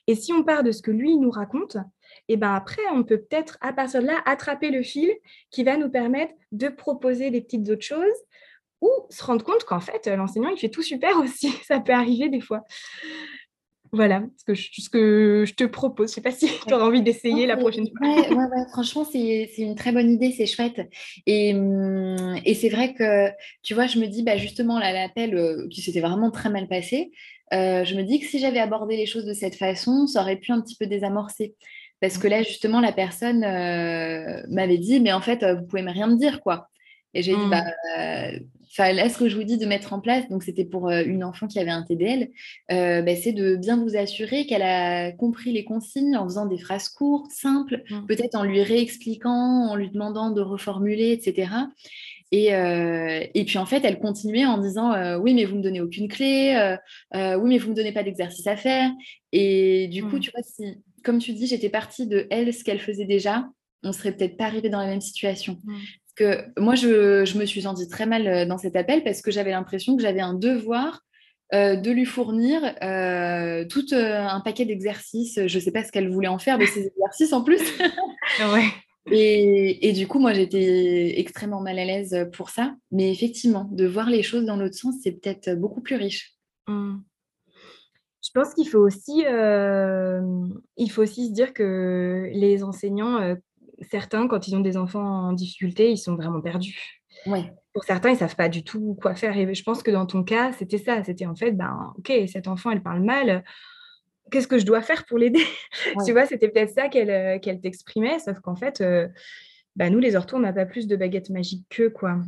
Et si on part de ce que lui nous raconte, et ben après, on peut peut-être à partir de là attraper le fil qui va nous permettre de proposer des petites autres choses ou se rendre compte qu'en fait, l'enseignant, il fait tout super aussi. Ça peut arriver des fois. Voilà ce que, je, ce que je te propose. Je ne sais pas si tu auras envie d'essayer la prochaine fois. Ouais, ouais, franchement, c'est une très bonne idée, c'est chouette. Et, hum, et c'est vrai que, tu vois, je me dis, bah, justement, l'appel euh, qui s'était vraiment très mal passé, euh, je me dis que si j'avais abordé les choses de cette façon, ça aurait pu un petit peu désamorcer. Parce que là, justement, la personne euh, m'avait dit, mais en fait, vous pouvez rien me dire, quoi. Et j'ai dit, mmh. Là, ce que je vous dis de mettre en place, donc c'était pour euh, une enfant qui avait un TDL, euh, bah, c'est de bien vous assurer qu'elle a compris les consignes en faisant des phrases courtes, simples, mmh. peut-être en lui réexpliquant, en lui demandant de reformuler, etc. Et, euh, et, puis en fait, elle continuait en disant oui, mais vous me donnez aucune clé, oui, mais vous me donnez pas d'exercice à faire. Et du coup, mmh. tu vois, si, comme tu dis, j'étais partie de elle, ce qu'elle faisait déjà, on serait peut-être pas arrivé dans la même situation que moi, je, me suis sentie très mal euh, dans cet appel parce que j'avais l'impression que j'avais un devoir euh, de lui fournir euh, tout un paquet d'exercices. Je ne sais pas ce qu'elle voulait en faire de ces exercices en plus. et, du coup, moi, j'étais extrêmement mal à l'aise pour ça. Mais effectivement, de voir les choses dans l'autre sens, c'est peut-être beaucoup plus riche. Mmh. Je pense qu'il faut aussi, il faut aussi se dire que les enseignants, certains, quand ils ont des enfants en difficulté, ils sont vraiment perdus. Ouais. Pour certains, ils ne savent pas du tout quoi faire. Et je pense que dans ton cas, c'était ça. C'était en fait, ben, OK, cet enfant, elle parle mal. Qu'est-ce que je dois faire pour l'aider? Tu vois, c'était peut-être ça qu'elle euh, qu'elle t'exprimait. Sauf qu'en fait, euh, bah, nous, les orthos, on n'a pas plus de baguettes magiques qu'eux. Quoi.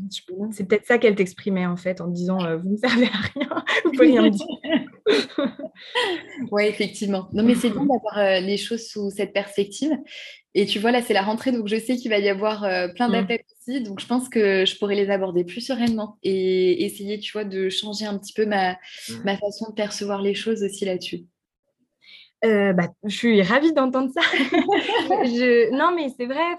C'est peut-être ça qu'elle t'exprimait, en fait, en disant euh, Vous ne servez à rien, vous pouvez rien dire. oui, effectivement. Non, mais c'est bon d'avoir les choses sous cette perspective. Et tu vois, là, c'est la rentrée, donc je sais qu'il va y avoir euh, plein mmh. d'appels aussi. Donc, je pense que je pourrais les aborder plus sereinement et essayer, tu vois, de changer un petit peu ma, mmh. ma façon de percevoir les choses aussi là-dessus. Euh, bah, je suis ravie d'entendre ça. je... Non, mais c'est vrai,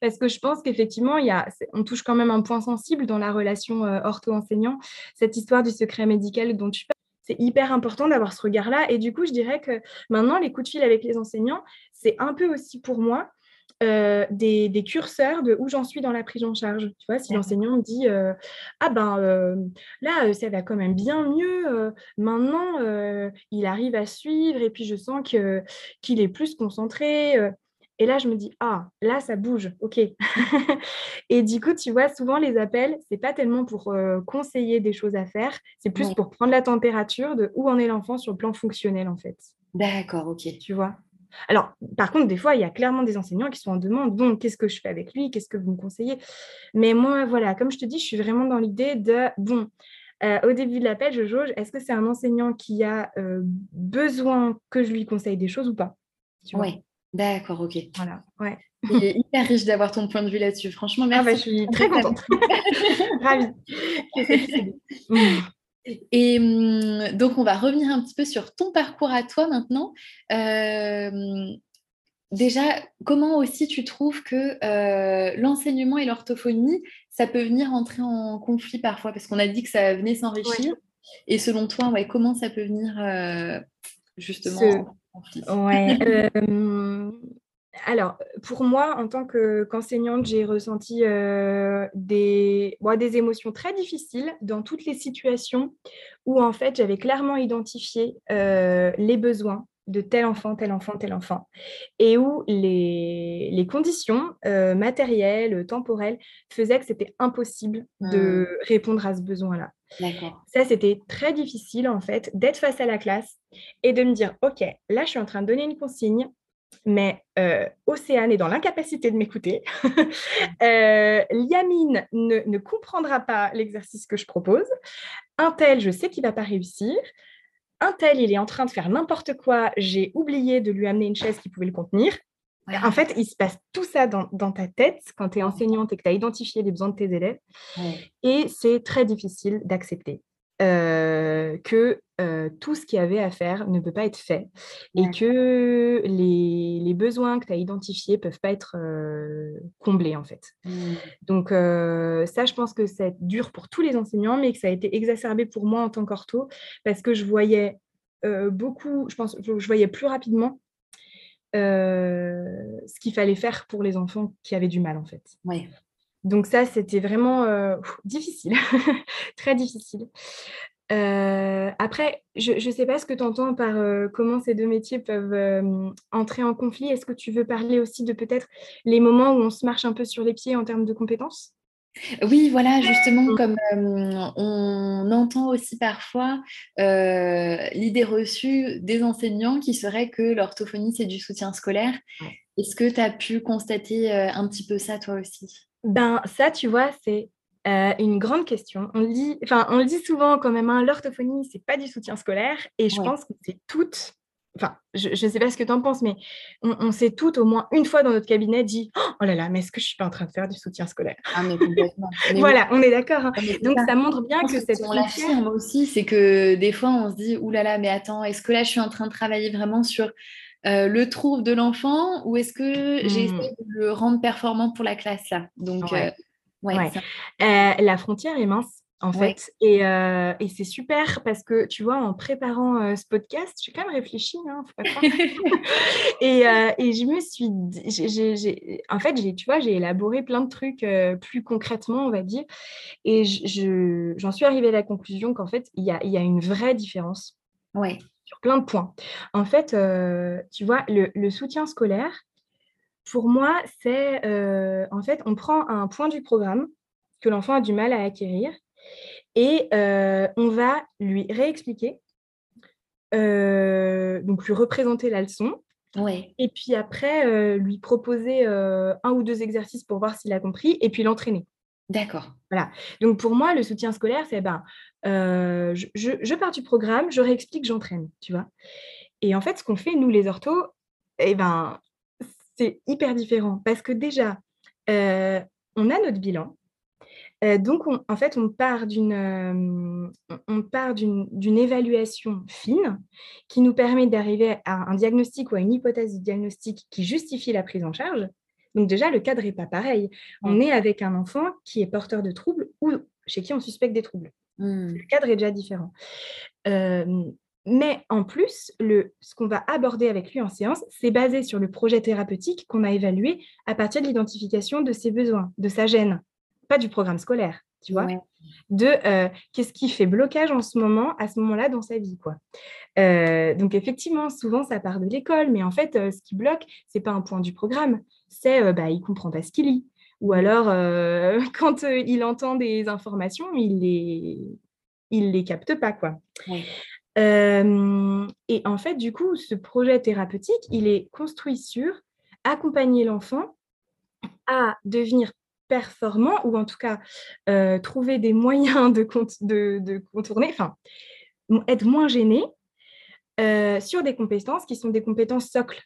parce que je pense qu'effectivement, y a... on touche quand même un point sensible dans la relation euh, ortho-enseignant, cette histoire du secret médical dont tu parles. C'est hyper important d'avoir ce regard-là. Et du coup, je dirais que maintenant, les coups de fil avec les enseignants, c'est un peu aussi pour moi euh, des, curseurs de où j'en suis dans la prise en charge. Tu vois, si l'enseignant me dit euh, Ah ben euh, là, ça va quand même bien mieux, maintenant il arrive à suivre et puis je sens qu'il est plus concentré. Et là, je me dis, ah, là, ça bouge, ok. et du coup, tu vois, souvent, les appels, c'est pas tellement pour conseiller des choses à faire, c'est plus pour prendre la température de où en est l'enfant sur le plan fonctionnel, en fait. D'accord, ok. Tu vois? Alors, par contre, des fois, il y a clairement des enseignants qui sont en demande, bon, qu'est-ce que je fais avec lui? Qu'est-ce que vous me conseillez? Mais moi, voilà, comme je te dis, je suis vraiment dans l'idée de, bon, euh, au début de l'appel, je jauge, est-ce que c'est un enseignant qui a euh, besoin que je lui conseille des choses ou pas? Oui, d'accord, ok. Voilà, ouais. C'est hyper riche d'avoir ton point de vue là-dessus. Franchement, ah bah, merci. je suis très contente. Ravie. Et hum, donc, on va revenir un petit peu sur ton parcours à toi maintenant. Euh, déjà, comment aussi tu trouves que euh, l'enseignement et l'orthophonie, ça peut venir entrer en conflit parfois? Parce qu'on a dit que ça venait s'enrichir. Et selon toi, ouais, comment ça peut venir euh, justement conflit alors, pour moi, en tant qu'enseignante, j'ai ressenti euh, des, des émotions très difficiles dans toutes les situations où, en fait, j'avais clairement identifié euh, les besoins de tel enfant, tel enfant, tel enfant, et où les, conditions euh, matérielles, temporelles, faisaient que c'était impossible de mmh. répondre à ce besoin-là. Ça, c'était très difficile, en fait, d'être face à la classe et de me dire, OK, là, je suis en train de donner une consigne, mais euh, Océane est dans l'incapacité de m'écouter. euh, Liamine ne, comprendra pas l'exercice que je propose. Un tel, je sais qu'il ne va pas réussir. Un tel, il est en train de faire n'importe quoi. J'ai oublié de lui amener une chaise qui pouvait le contenir. En fait, il se passe tout ça dans, ta tête quand tu es enseignante et que tu as identifié les besoins de tes élèves. Et c'est très difficile d'accepter. Euh, que euh, tout ce qu'il y avait à faire ne peut pas être fait et que les, besoins que tu as identifiés ne peuvent pas être euh, comblés en fait. Mmh. Donc ça, je pense que c'est dur pour tous les enseignants, mais que ça a été exacerbé pour moi en tant qu'ortho parce que je voyais beaucoup, je pense, je voyais plus rapidement ce qu'il fallait faire pour les enfants qui avaient du mal en fait. Donc ça, c'était vraiment difficile, très difficile. après, je ne sais pas ce que tu entends par comment ces deux métiers peuvent entrer en conflit. Est-ce que tu veux parler aussi de peut-être les moments où on se marche un peu sur les pieds en termes de compétences? Oui, voilà, justement, mmh. comme on entend aussi parfois l'idée reçue des enseignants qui serait que l'orthophonie, c'est du soutien scolaire. Est-ce que tu as pu constater un petit peu ça toi aussi? Ben, ça, tu vois, c'est une grande question. On le dit, enfin, on le dit souvent quand même, hein, l'orthophonie, c'est pas du soutien scolaire, et je pense que c'est toutes enfin, je ne sais pas ce que tu en penses, mais on, s'est toutes au moins une fois dans notre cabinet dit Oh là là, mais est-ce que je ne suis pas en train de faire du soutien scolaire? Ah, mais complètement. Voilà, on est d'accord. Hein. Donc ça montre bien que, cette On l'affirme aussi, c'est que des fois on se dit Ouh là là, mais attends, est-ce que là je suis en train de travailler vraiment sur euh, le trouble de l'enfant ou est-ce que j'ai essayé mmh. de le rendre performant pour la classe là? Donc, euh, euh, la frontière est mince en fait. Euh, et, c'est super parce que, tu vois, en préparant euh, ce podcast, j'ai quand même réfléchi, hein, faut pas et, euh, et, je me suis dit, en fait, tu vois, j'ai élaboré plein de trucs plus concrètement, on va dire. Et j'en suis arrivée à la conclusion qu'en fait, il y a, y a, une vraie différence ouais. sur plein de points. En fait, tu vois, le, le, soutien scolaire, pour moi, c'est, en fait, on prend un point du programme que l'enfant a du mal à acquérir et euh, on va lui réexpliquer, euh, donc lui représenter la leçon. Et puis après, euh, lui proposer un ou deux exercices pour voir s'il a compris et puis l'entraîner. D'accord. Voilà. Donc pour moi, le soutien scolaire, c'est ben, je, je, pars du programme, je réexplique, j'entraîne, tu vois. Et en fait, ce qu'on fait, nous les orthos, eh ben, c'est hyper différent parce que déjà, on a notre bilan, donc, en fait, on part d'une évaluation fine qui nous permet d'arriver à un diagnostic ou à une hypothèse diagnostique qui justifie la prise en charge. Donc déjà, le cadre n'est pas pareil. On est avec un enfant qui est porteur de troubles ou chez qui on suspecte des troubles. Mmh. Le cadre est déjà différent. mais en plus, le, ce qu'on va aborder avec lui en séance, c'est basé sur le projet thérapeutique qu'on a évalué à partir de l'identification de ses besoins, de sa gêne, pas du programme scolaire, tu vois, de euh, qu'est-ce qui fait blocage en ce moment, à ce moment-là dans sa vie, quoi. Euh, donc effectivement, souvent ça part de l'école, mais en fait, euh, ce qui bloque, c'est pas un point du programme, c'est bah il comprend pas ce qu'il lit, ou alors quand il entend des informations, il les il les capte pas, quoi. et en fait, du coup, ce projet thérapeutique, il est construit sur accompagner l'enfant à devenir performant ou en tout cas euh, trouver des moyens de, de, contourner, enfin, être moins gêné euh, sur des compétences qui sont des compétences socles.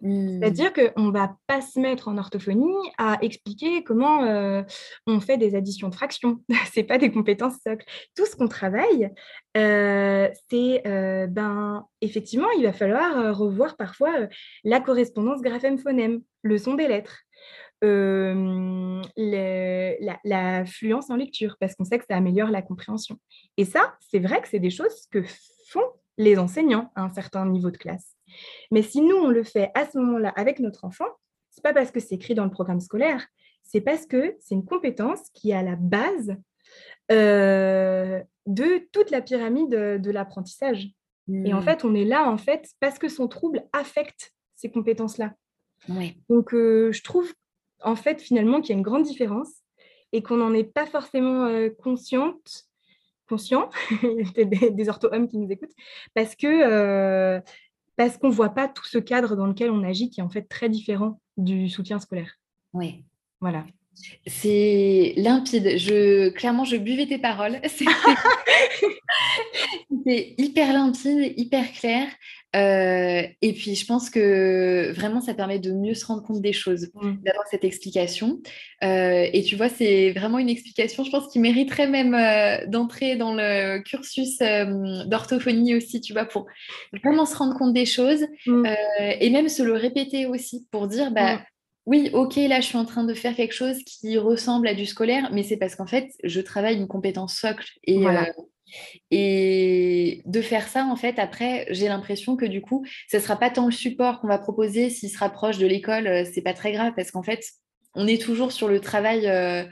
Mmh. C'est-à-dire qu'on ne va pas se mettre en orthophonie à expliquer comment euh, on fait des additions de fractions. ce pas des compétences socles. Tout ce qu'on travaille, c'est, ben, effectivement, il va falloir revoir parfois la correspondance graphème-phonème, le son des lettres la, fluence en lecture, parce qu'on sait que ça améliore la compréhension. Et ça, c'est vrai que c'est des choses que font les enseignants à un certain niveau de classe. Mais si nous, on le fait à ce moment-là avec notre enfant, c'est pas parce que c'est écrit dans le programme scolaire, c'est parce que c'est une compétence qui est à la base de toute la pyramide de, l'apprentissage. Et en mmh. fait, on est là, en fait, parce que son trouble affecte ces compétences-là. Donc, je trouve en fait, finalement, qu'il y a une grande différence et qu'on n'en est pas forcément euh, consciente, conscient, des, des ortho-hommes qui nous écoutent, parce que euh, parce qu'on ne voit pas tout ce cadre dans lequel on agit qui est en fait très différent du soutien scolaire. Oui. Voilà. C'est limpide. Je, clairement, je buvais tes paroles. C'est hyper limpide, hyper clair. Euh, et puis, je pense que vraiment, ça permet de mieux se rendre compte des choses, mmh. d'avoir cette explication. Euh, et tu vois, c'est vraiment une explication, je pense, qui mériterait même euh, d'entrer dans le cursus d'orthophonie aussi, tu vois, pour vraiment se rendre compte des choses mmh. et même se le répéter aussi pour dire, bah, mmh. oui, ok, là, je suis en train de faire quelque chose qui ressemble à du scolaire, mais c'est parce qu'en fait, je travaille une compétence socle. Et, voilà. Et de faire ça, en fait, après, j'ai l'impression que du coup, ce ne sera pas tant le support qu'on va proposer s'il se rapproche de l'école, euh, c'est pas très grave parce qu'en fait, on est toujours sur le travail euh,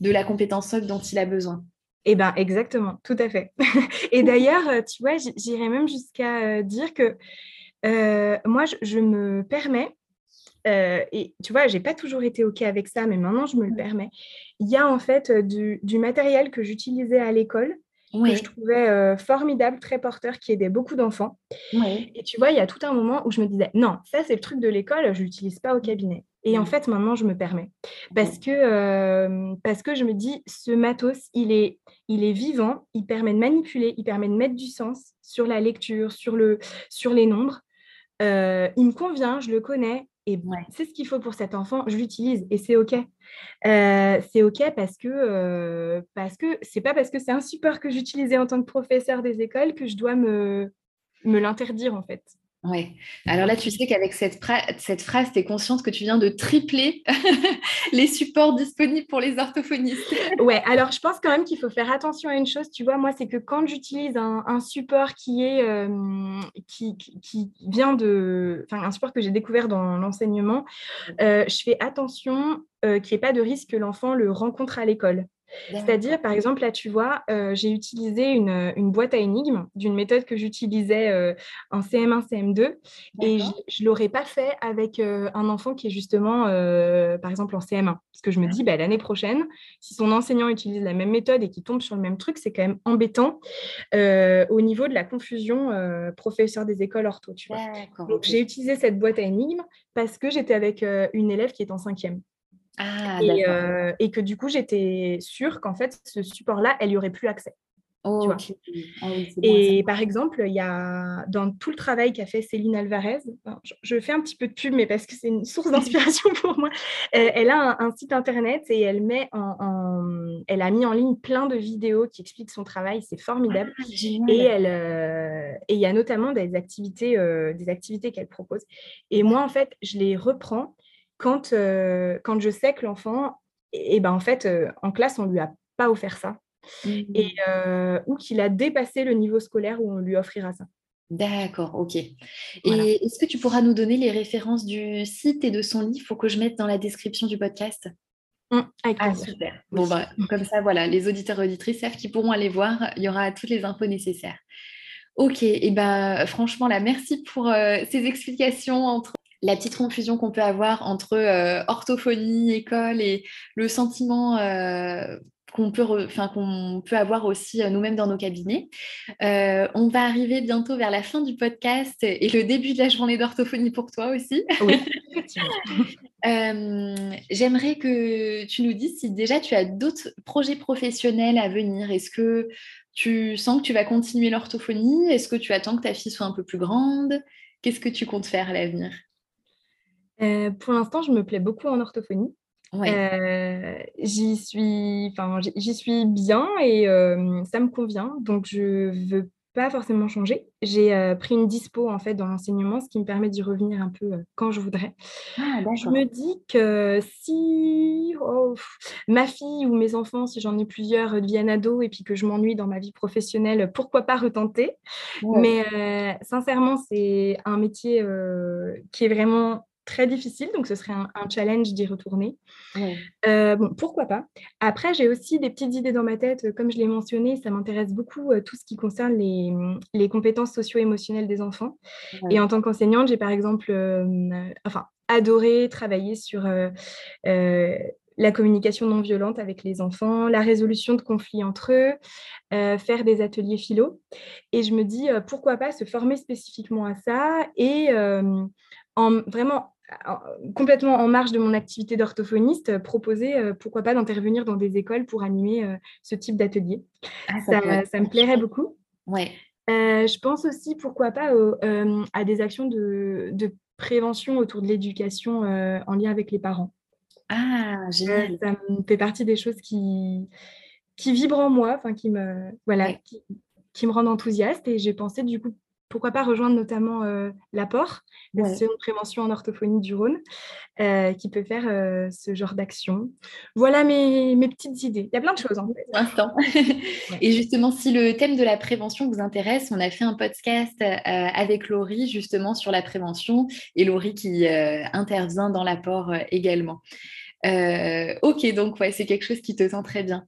de la compétence socle dont il a besoin. Eh bien, exactement, tout à fait. et d'ailleurs, tu vois, j'irais même jusqu'à dire que moi, je, me permets, et tu vois, j'ai pas toujours été OK avec ça, mais maintenant, je me le permets. Il y a en fait du, du matériel que j'utilisais à l'école que je trouvais formidable, très porteur, qui aidait beaucoup d'enfants. Et tu vois, il y a tout un moment où je me disais, non, ça c'est le truc de l'école, je ne l'utilise pas au cabinet. Et en fait, maintenant, je me permets. Parce que, parce que je me dis, ce matos, il est, il est vivant, il permet de manipuler, il permet de mettre du sens sur la lecture, sur, le, sur les nombres. il me convient, je le connais, et c'est ce qu'il faut pour cet enfant, je l'utilise et c'est OK. Euh, c'est OK parce que euh, parce que c'est pas parce que c'est un support que j'utilisais en tant que professeur des écoles que je dois me, me l'interdire en fait. Oui. Alors là, tu sais qu'avec cette, phrase, tu es consciente que tu viens de tripler les supports disponibles pour les orthophonistes. ouais, alors je pense quand même qu'il faut faire attention à une chose, tu vois, moi, c'est que quand j'utilise un, support qui est euh, vient de. Enfin, un support que j'ai découvert dans l'enseignement, euh, je fais attention euh, qu'il n'y ait pas de risque que l'enfant le rencontre à l'école. C'est-à-dire, par exemple, là, tu vois, euh, j'ai utilisé une, boîte à énigmes d'une méthode que j'utilisais euh, en CM1, CM2, et je ne l'aurais pas fait avec euh, un enfant qui est justement, par exemple, en CM1. Parce que je me dis, bah, l'année prochaine, si son enseignant utilise la même méthode et qu'il tombe sur le même truc, c'est quand même embêtant au niveau de la confusion professeur des écoles ortho. Tu vois. Donc, j'ai utilisé cette boîte à énigmes parce que j'étais avec une élève qui est en cinquième. Ah, euh, et, que du coup, j'étais sûre qu'en fait, ce support-là, elle y aurait plus accès. Oh, ah et par exemple, il y a dans tout le travail qu'a fait Céline Alvarez, je, fais un petit peu de pub, mais parce que c'est une source d'inspiration pour moi. Euh, elle a un, site internet et elle met en, elle a mis en ligne plein de vidéos qui expliquent son travail, c'est formidable. Ah, et elle, euh, et il y a notamment des activités, des activités qu'elle propose. Et moi, en fait, je les reprends quand, euh, quand je sais que l'enfant, et, ben en fait, euh, en classe, on ne lui a pas offert ça, et, mmh. euh, ou qu'il a dépassé le niveau scolaire où on lui offrira ça. D'accord, ok. Et est-ce que tu pourras nous donner les références du site et de son livre? Faut que je mette dans la description du podcast. Mmh, ah, super. Bon, bah, comme ça, voilà, les auditeurs et auditrices savent qu'ils pourront aller voir. Il y aura toutes les infos nécessaires. Ok, et ben franchement, là, merci pour ces explications entre la petite confusion qu'on peut avoir entre euh, orthophonie, école et le sentiment euh, qu'on peut, avoir aussi euh, nous-mêmes dans nos cabinets. on va arriver bientôt vers la fin du podcast et le début de la journée d'orthophonie pour toi aussi. Oui, J'aimerais que tu nous dises si déjà tu as d'autres projets professionnels à venir. Est-ce que tu sens que tu vas continuer l'orthophonie? Est-ce que tu attends que ta fille soit un peu plus grande? Qu'est-ce que tu comptes faire à l'avenir? Euh, pour l'instant, je me plais beaucoup en orthophonie. Euh, j'y suis, j'y suis bien et euh, ça me convient. Donc, je veux pas forcément changer. J'ai pris une dispo en fait dans l'enseignement, ce qui me permet d'y revenir un peu quand je voudrais. Ah, je me dis que si oh, ma fille ou mes enfants, si j'en ai plusieurs, deviennent ados et puis que je m'ennuie dans ma vie professionnelle, pourquoi pas retenter? Mais sincèrement, c'est un métier qui est vraiment très difficile, donc ce serait un, challenge d'y retourner. Euh, bon, pourquoi pas. Après, j'ai aussi des petites idées dans ma tête, comme je l'ai mentionné, ça m'intéresse beaucoup euh, tout ce qui concerne les, les compétences socio-émotionnelles des enfants. Et en tant qu'enseignante, j'ai par exemple euh, enfin, adoré travailler sur la communication non violente avec les enfants, la résolution de conflits entre eux, faire des ateliers philo. Et je me dis, pourquoi pas se former spécifiquement à ça et en, vraiment complètement en marge de mon activité d'orthophoniste, euh, proposer, euh, pourquoi pas, d'intervenir dans des écoles pour animer euh, ce type d'atelier. Ah, ça, me plairait beaucoup. Ouais. je pense aussi, pourquoi pas, à des actions de, prévention autour de l'éducation en lien avec les parents. Ah, génial. ça me fait partie des choses qui, qui vibrent en moi, enfin qui me voilà, qui, qui, me rendent enthousiaste. Et j'ai pensé du coup pourquoi pas rejoindre notamment euh, l'apport, la ouais. de prévention en orthophonie du Rhône, euh, qui peut faire euh, ce genre d'action. Voilà mes, petites idées. Il y a plein de choses en fait. Instant. Et justement, si le thème de la prévention vous intéresse, on a fait un podcast avec Laurie justement sur la prévention et Laurie qui intervient dans l'apport également. ok, donc ouais, c'est quelque chose qui te sent très bien.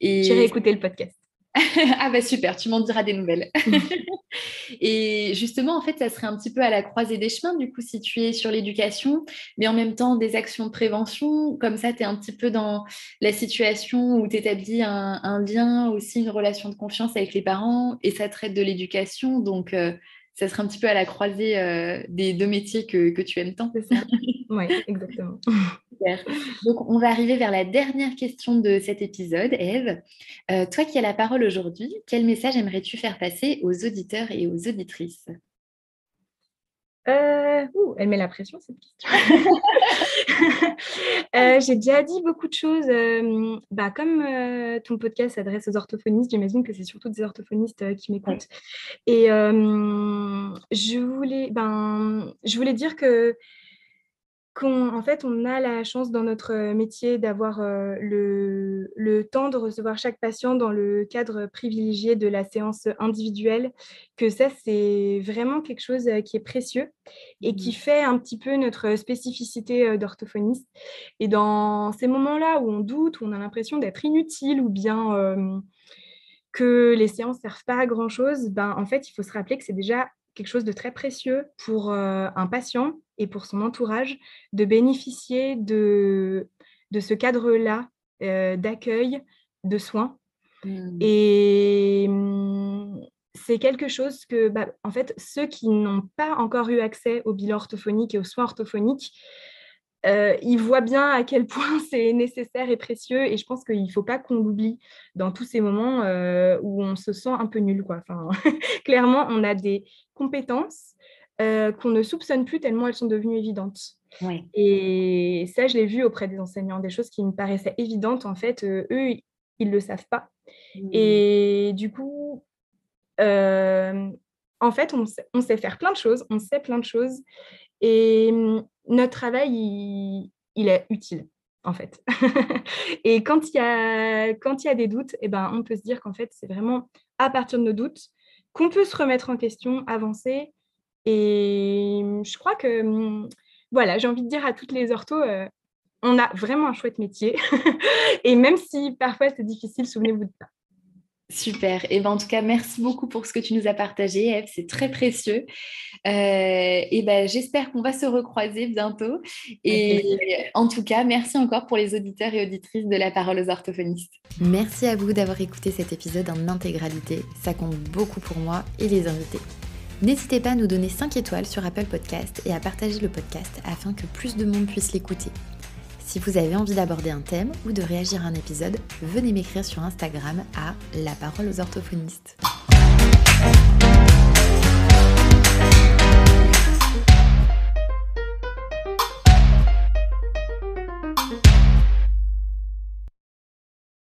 Et... J'irai écouter le podcast. ah bah super, tu m'en diras des nouvelles. et justement, en fait, ça serait un petit peu à la croisée des chemins, du coup, si tu es sur l'éducation, mais en même temps des actions de prévention. Comme ça, tu es un petit peu dans la situation où tu établis un, lien, aussi une relation de confiance avec les parents, et ça traite de l'éducation. Donc, euh, ça serait un petit peu à la croisée euh, des deux métiers que, que tu aimes tant. Oui, exactement. Donc, on va arriver vers la dernière question de cet épisode. Eve, euh, toi qui as la parole aujourd'hui, quel message aimerais-tu faire passer aux auditeurs et aux auditrices? Euh, elle met la pression cette question. Euh, j'ai déjà dit beaucoup de choses. bah, comme ton podcast s'adresse aux orthophonistes, j'imagine que c'est surtout des orthophonistes qui m'écoutent. Et je voulais, ben, je voulais dire que qu'en fait, on a la chance dans notre euh, métier d'avoir euh, le, le, temps de recevoir chaque patient dans le cadre privilégié de la séance individuelle, que ça, c'est vraiment quelque chose euh, qui est précieux et qui mmh. fait un petit peu notre spécificité d'orthophoniste. Et dans ces moments-là où on doute, où on a l'impression d'être inutile ou bien que les séances ne servent pas à grand-chose, ben, en fait, il faut se rappeler que c'est déjà quelque chose de très précieux pour un patient et pour son entourage de bénéficier de, de ce cadre-là d'accueil, de soins. Mmh. Et mmh, c'est quelque chose que, bah, en fait, ceux qui n'ont pas encore eu accès au bilan orthophonique et aux soins orthophoniques, euh, ils voient bien à quel point c'est nécessaire et précieux. Et je pense qu'il ne faut pas qu'on l'oublie dans tous ces moments où on se sent un peu nul. Quoi. Enfin, clairement, on a des compétences euh, qu'on ne soupçonne plus tellement elles sont devenues évidentes. Et ça, je l'ai vu auprès des enseignants, des choses qui me paraissaient évidentes, en fait, euh, eux, ils ne le savent pas. Mmh. Et du coup, euh, en fait, on sait, on sait, faire plein de choses, on sait plein de choses. Et mmh, notre travail, il, est utile, en fait. et quand il y a, quand il y a des doutes, eh ben, on peut se dire qu'en fait, c'est vraiment à partir de nos doutes qu'on peut se remettre en question, avancer. Et je crois que, mmh, voilà, j'ai envie de dire à toutes les orthos, euh, on a vraiment un chouette métier. et même si parfois c'est difficile, souvenez-vous de ça. Super. Et ben, en tout cas, merci beaucoup pour ce que tu nous as partagé, Eve. C'est très précieux. Euh, et ben, j'espère qu'on va se recroiser bientôt. Et en tout cas, merci encore pour les auditeurs et auditrices de la parole aux orthophonistes. Merci à vous d'avoir écouté cet épisode en intégralité. Ça compte beaucoup pour moi et les invités. N'hésitez pas à nous donner 5 étoiles sur Apple Podcast et à partager le podcast afin que plus de monde puisse l'écouter. Si vous avez envie d'aborder un thème ou de réagir à un épisode, venez m'écrire sur Instagram à La Parole aux orthophonistes.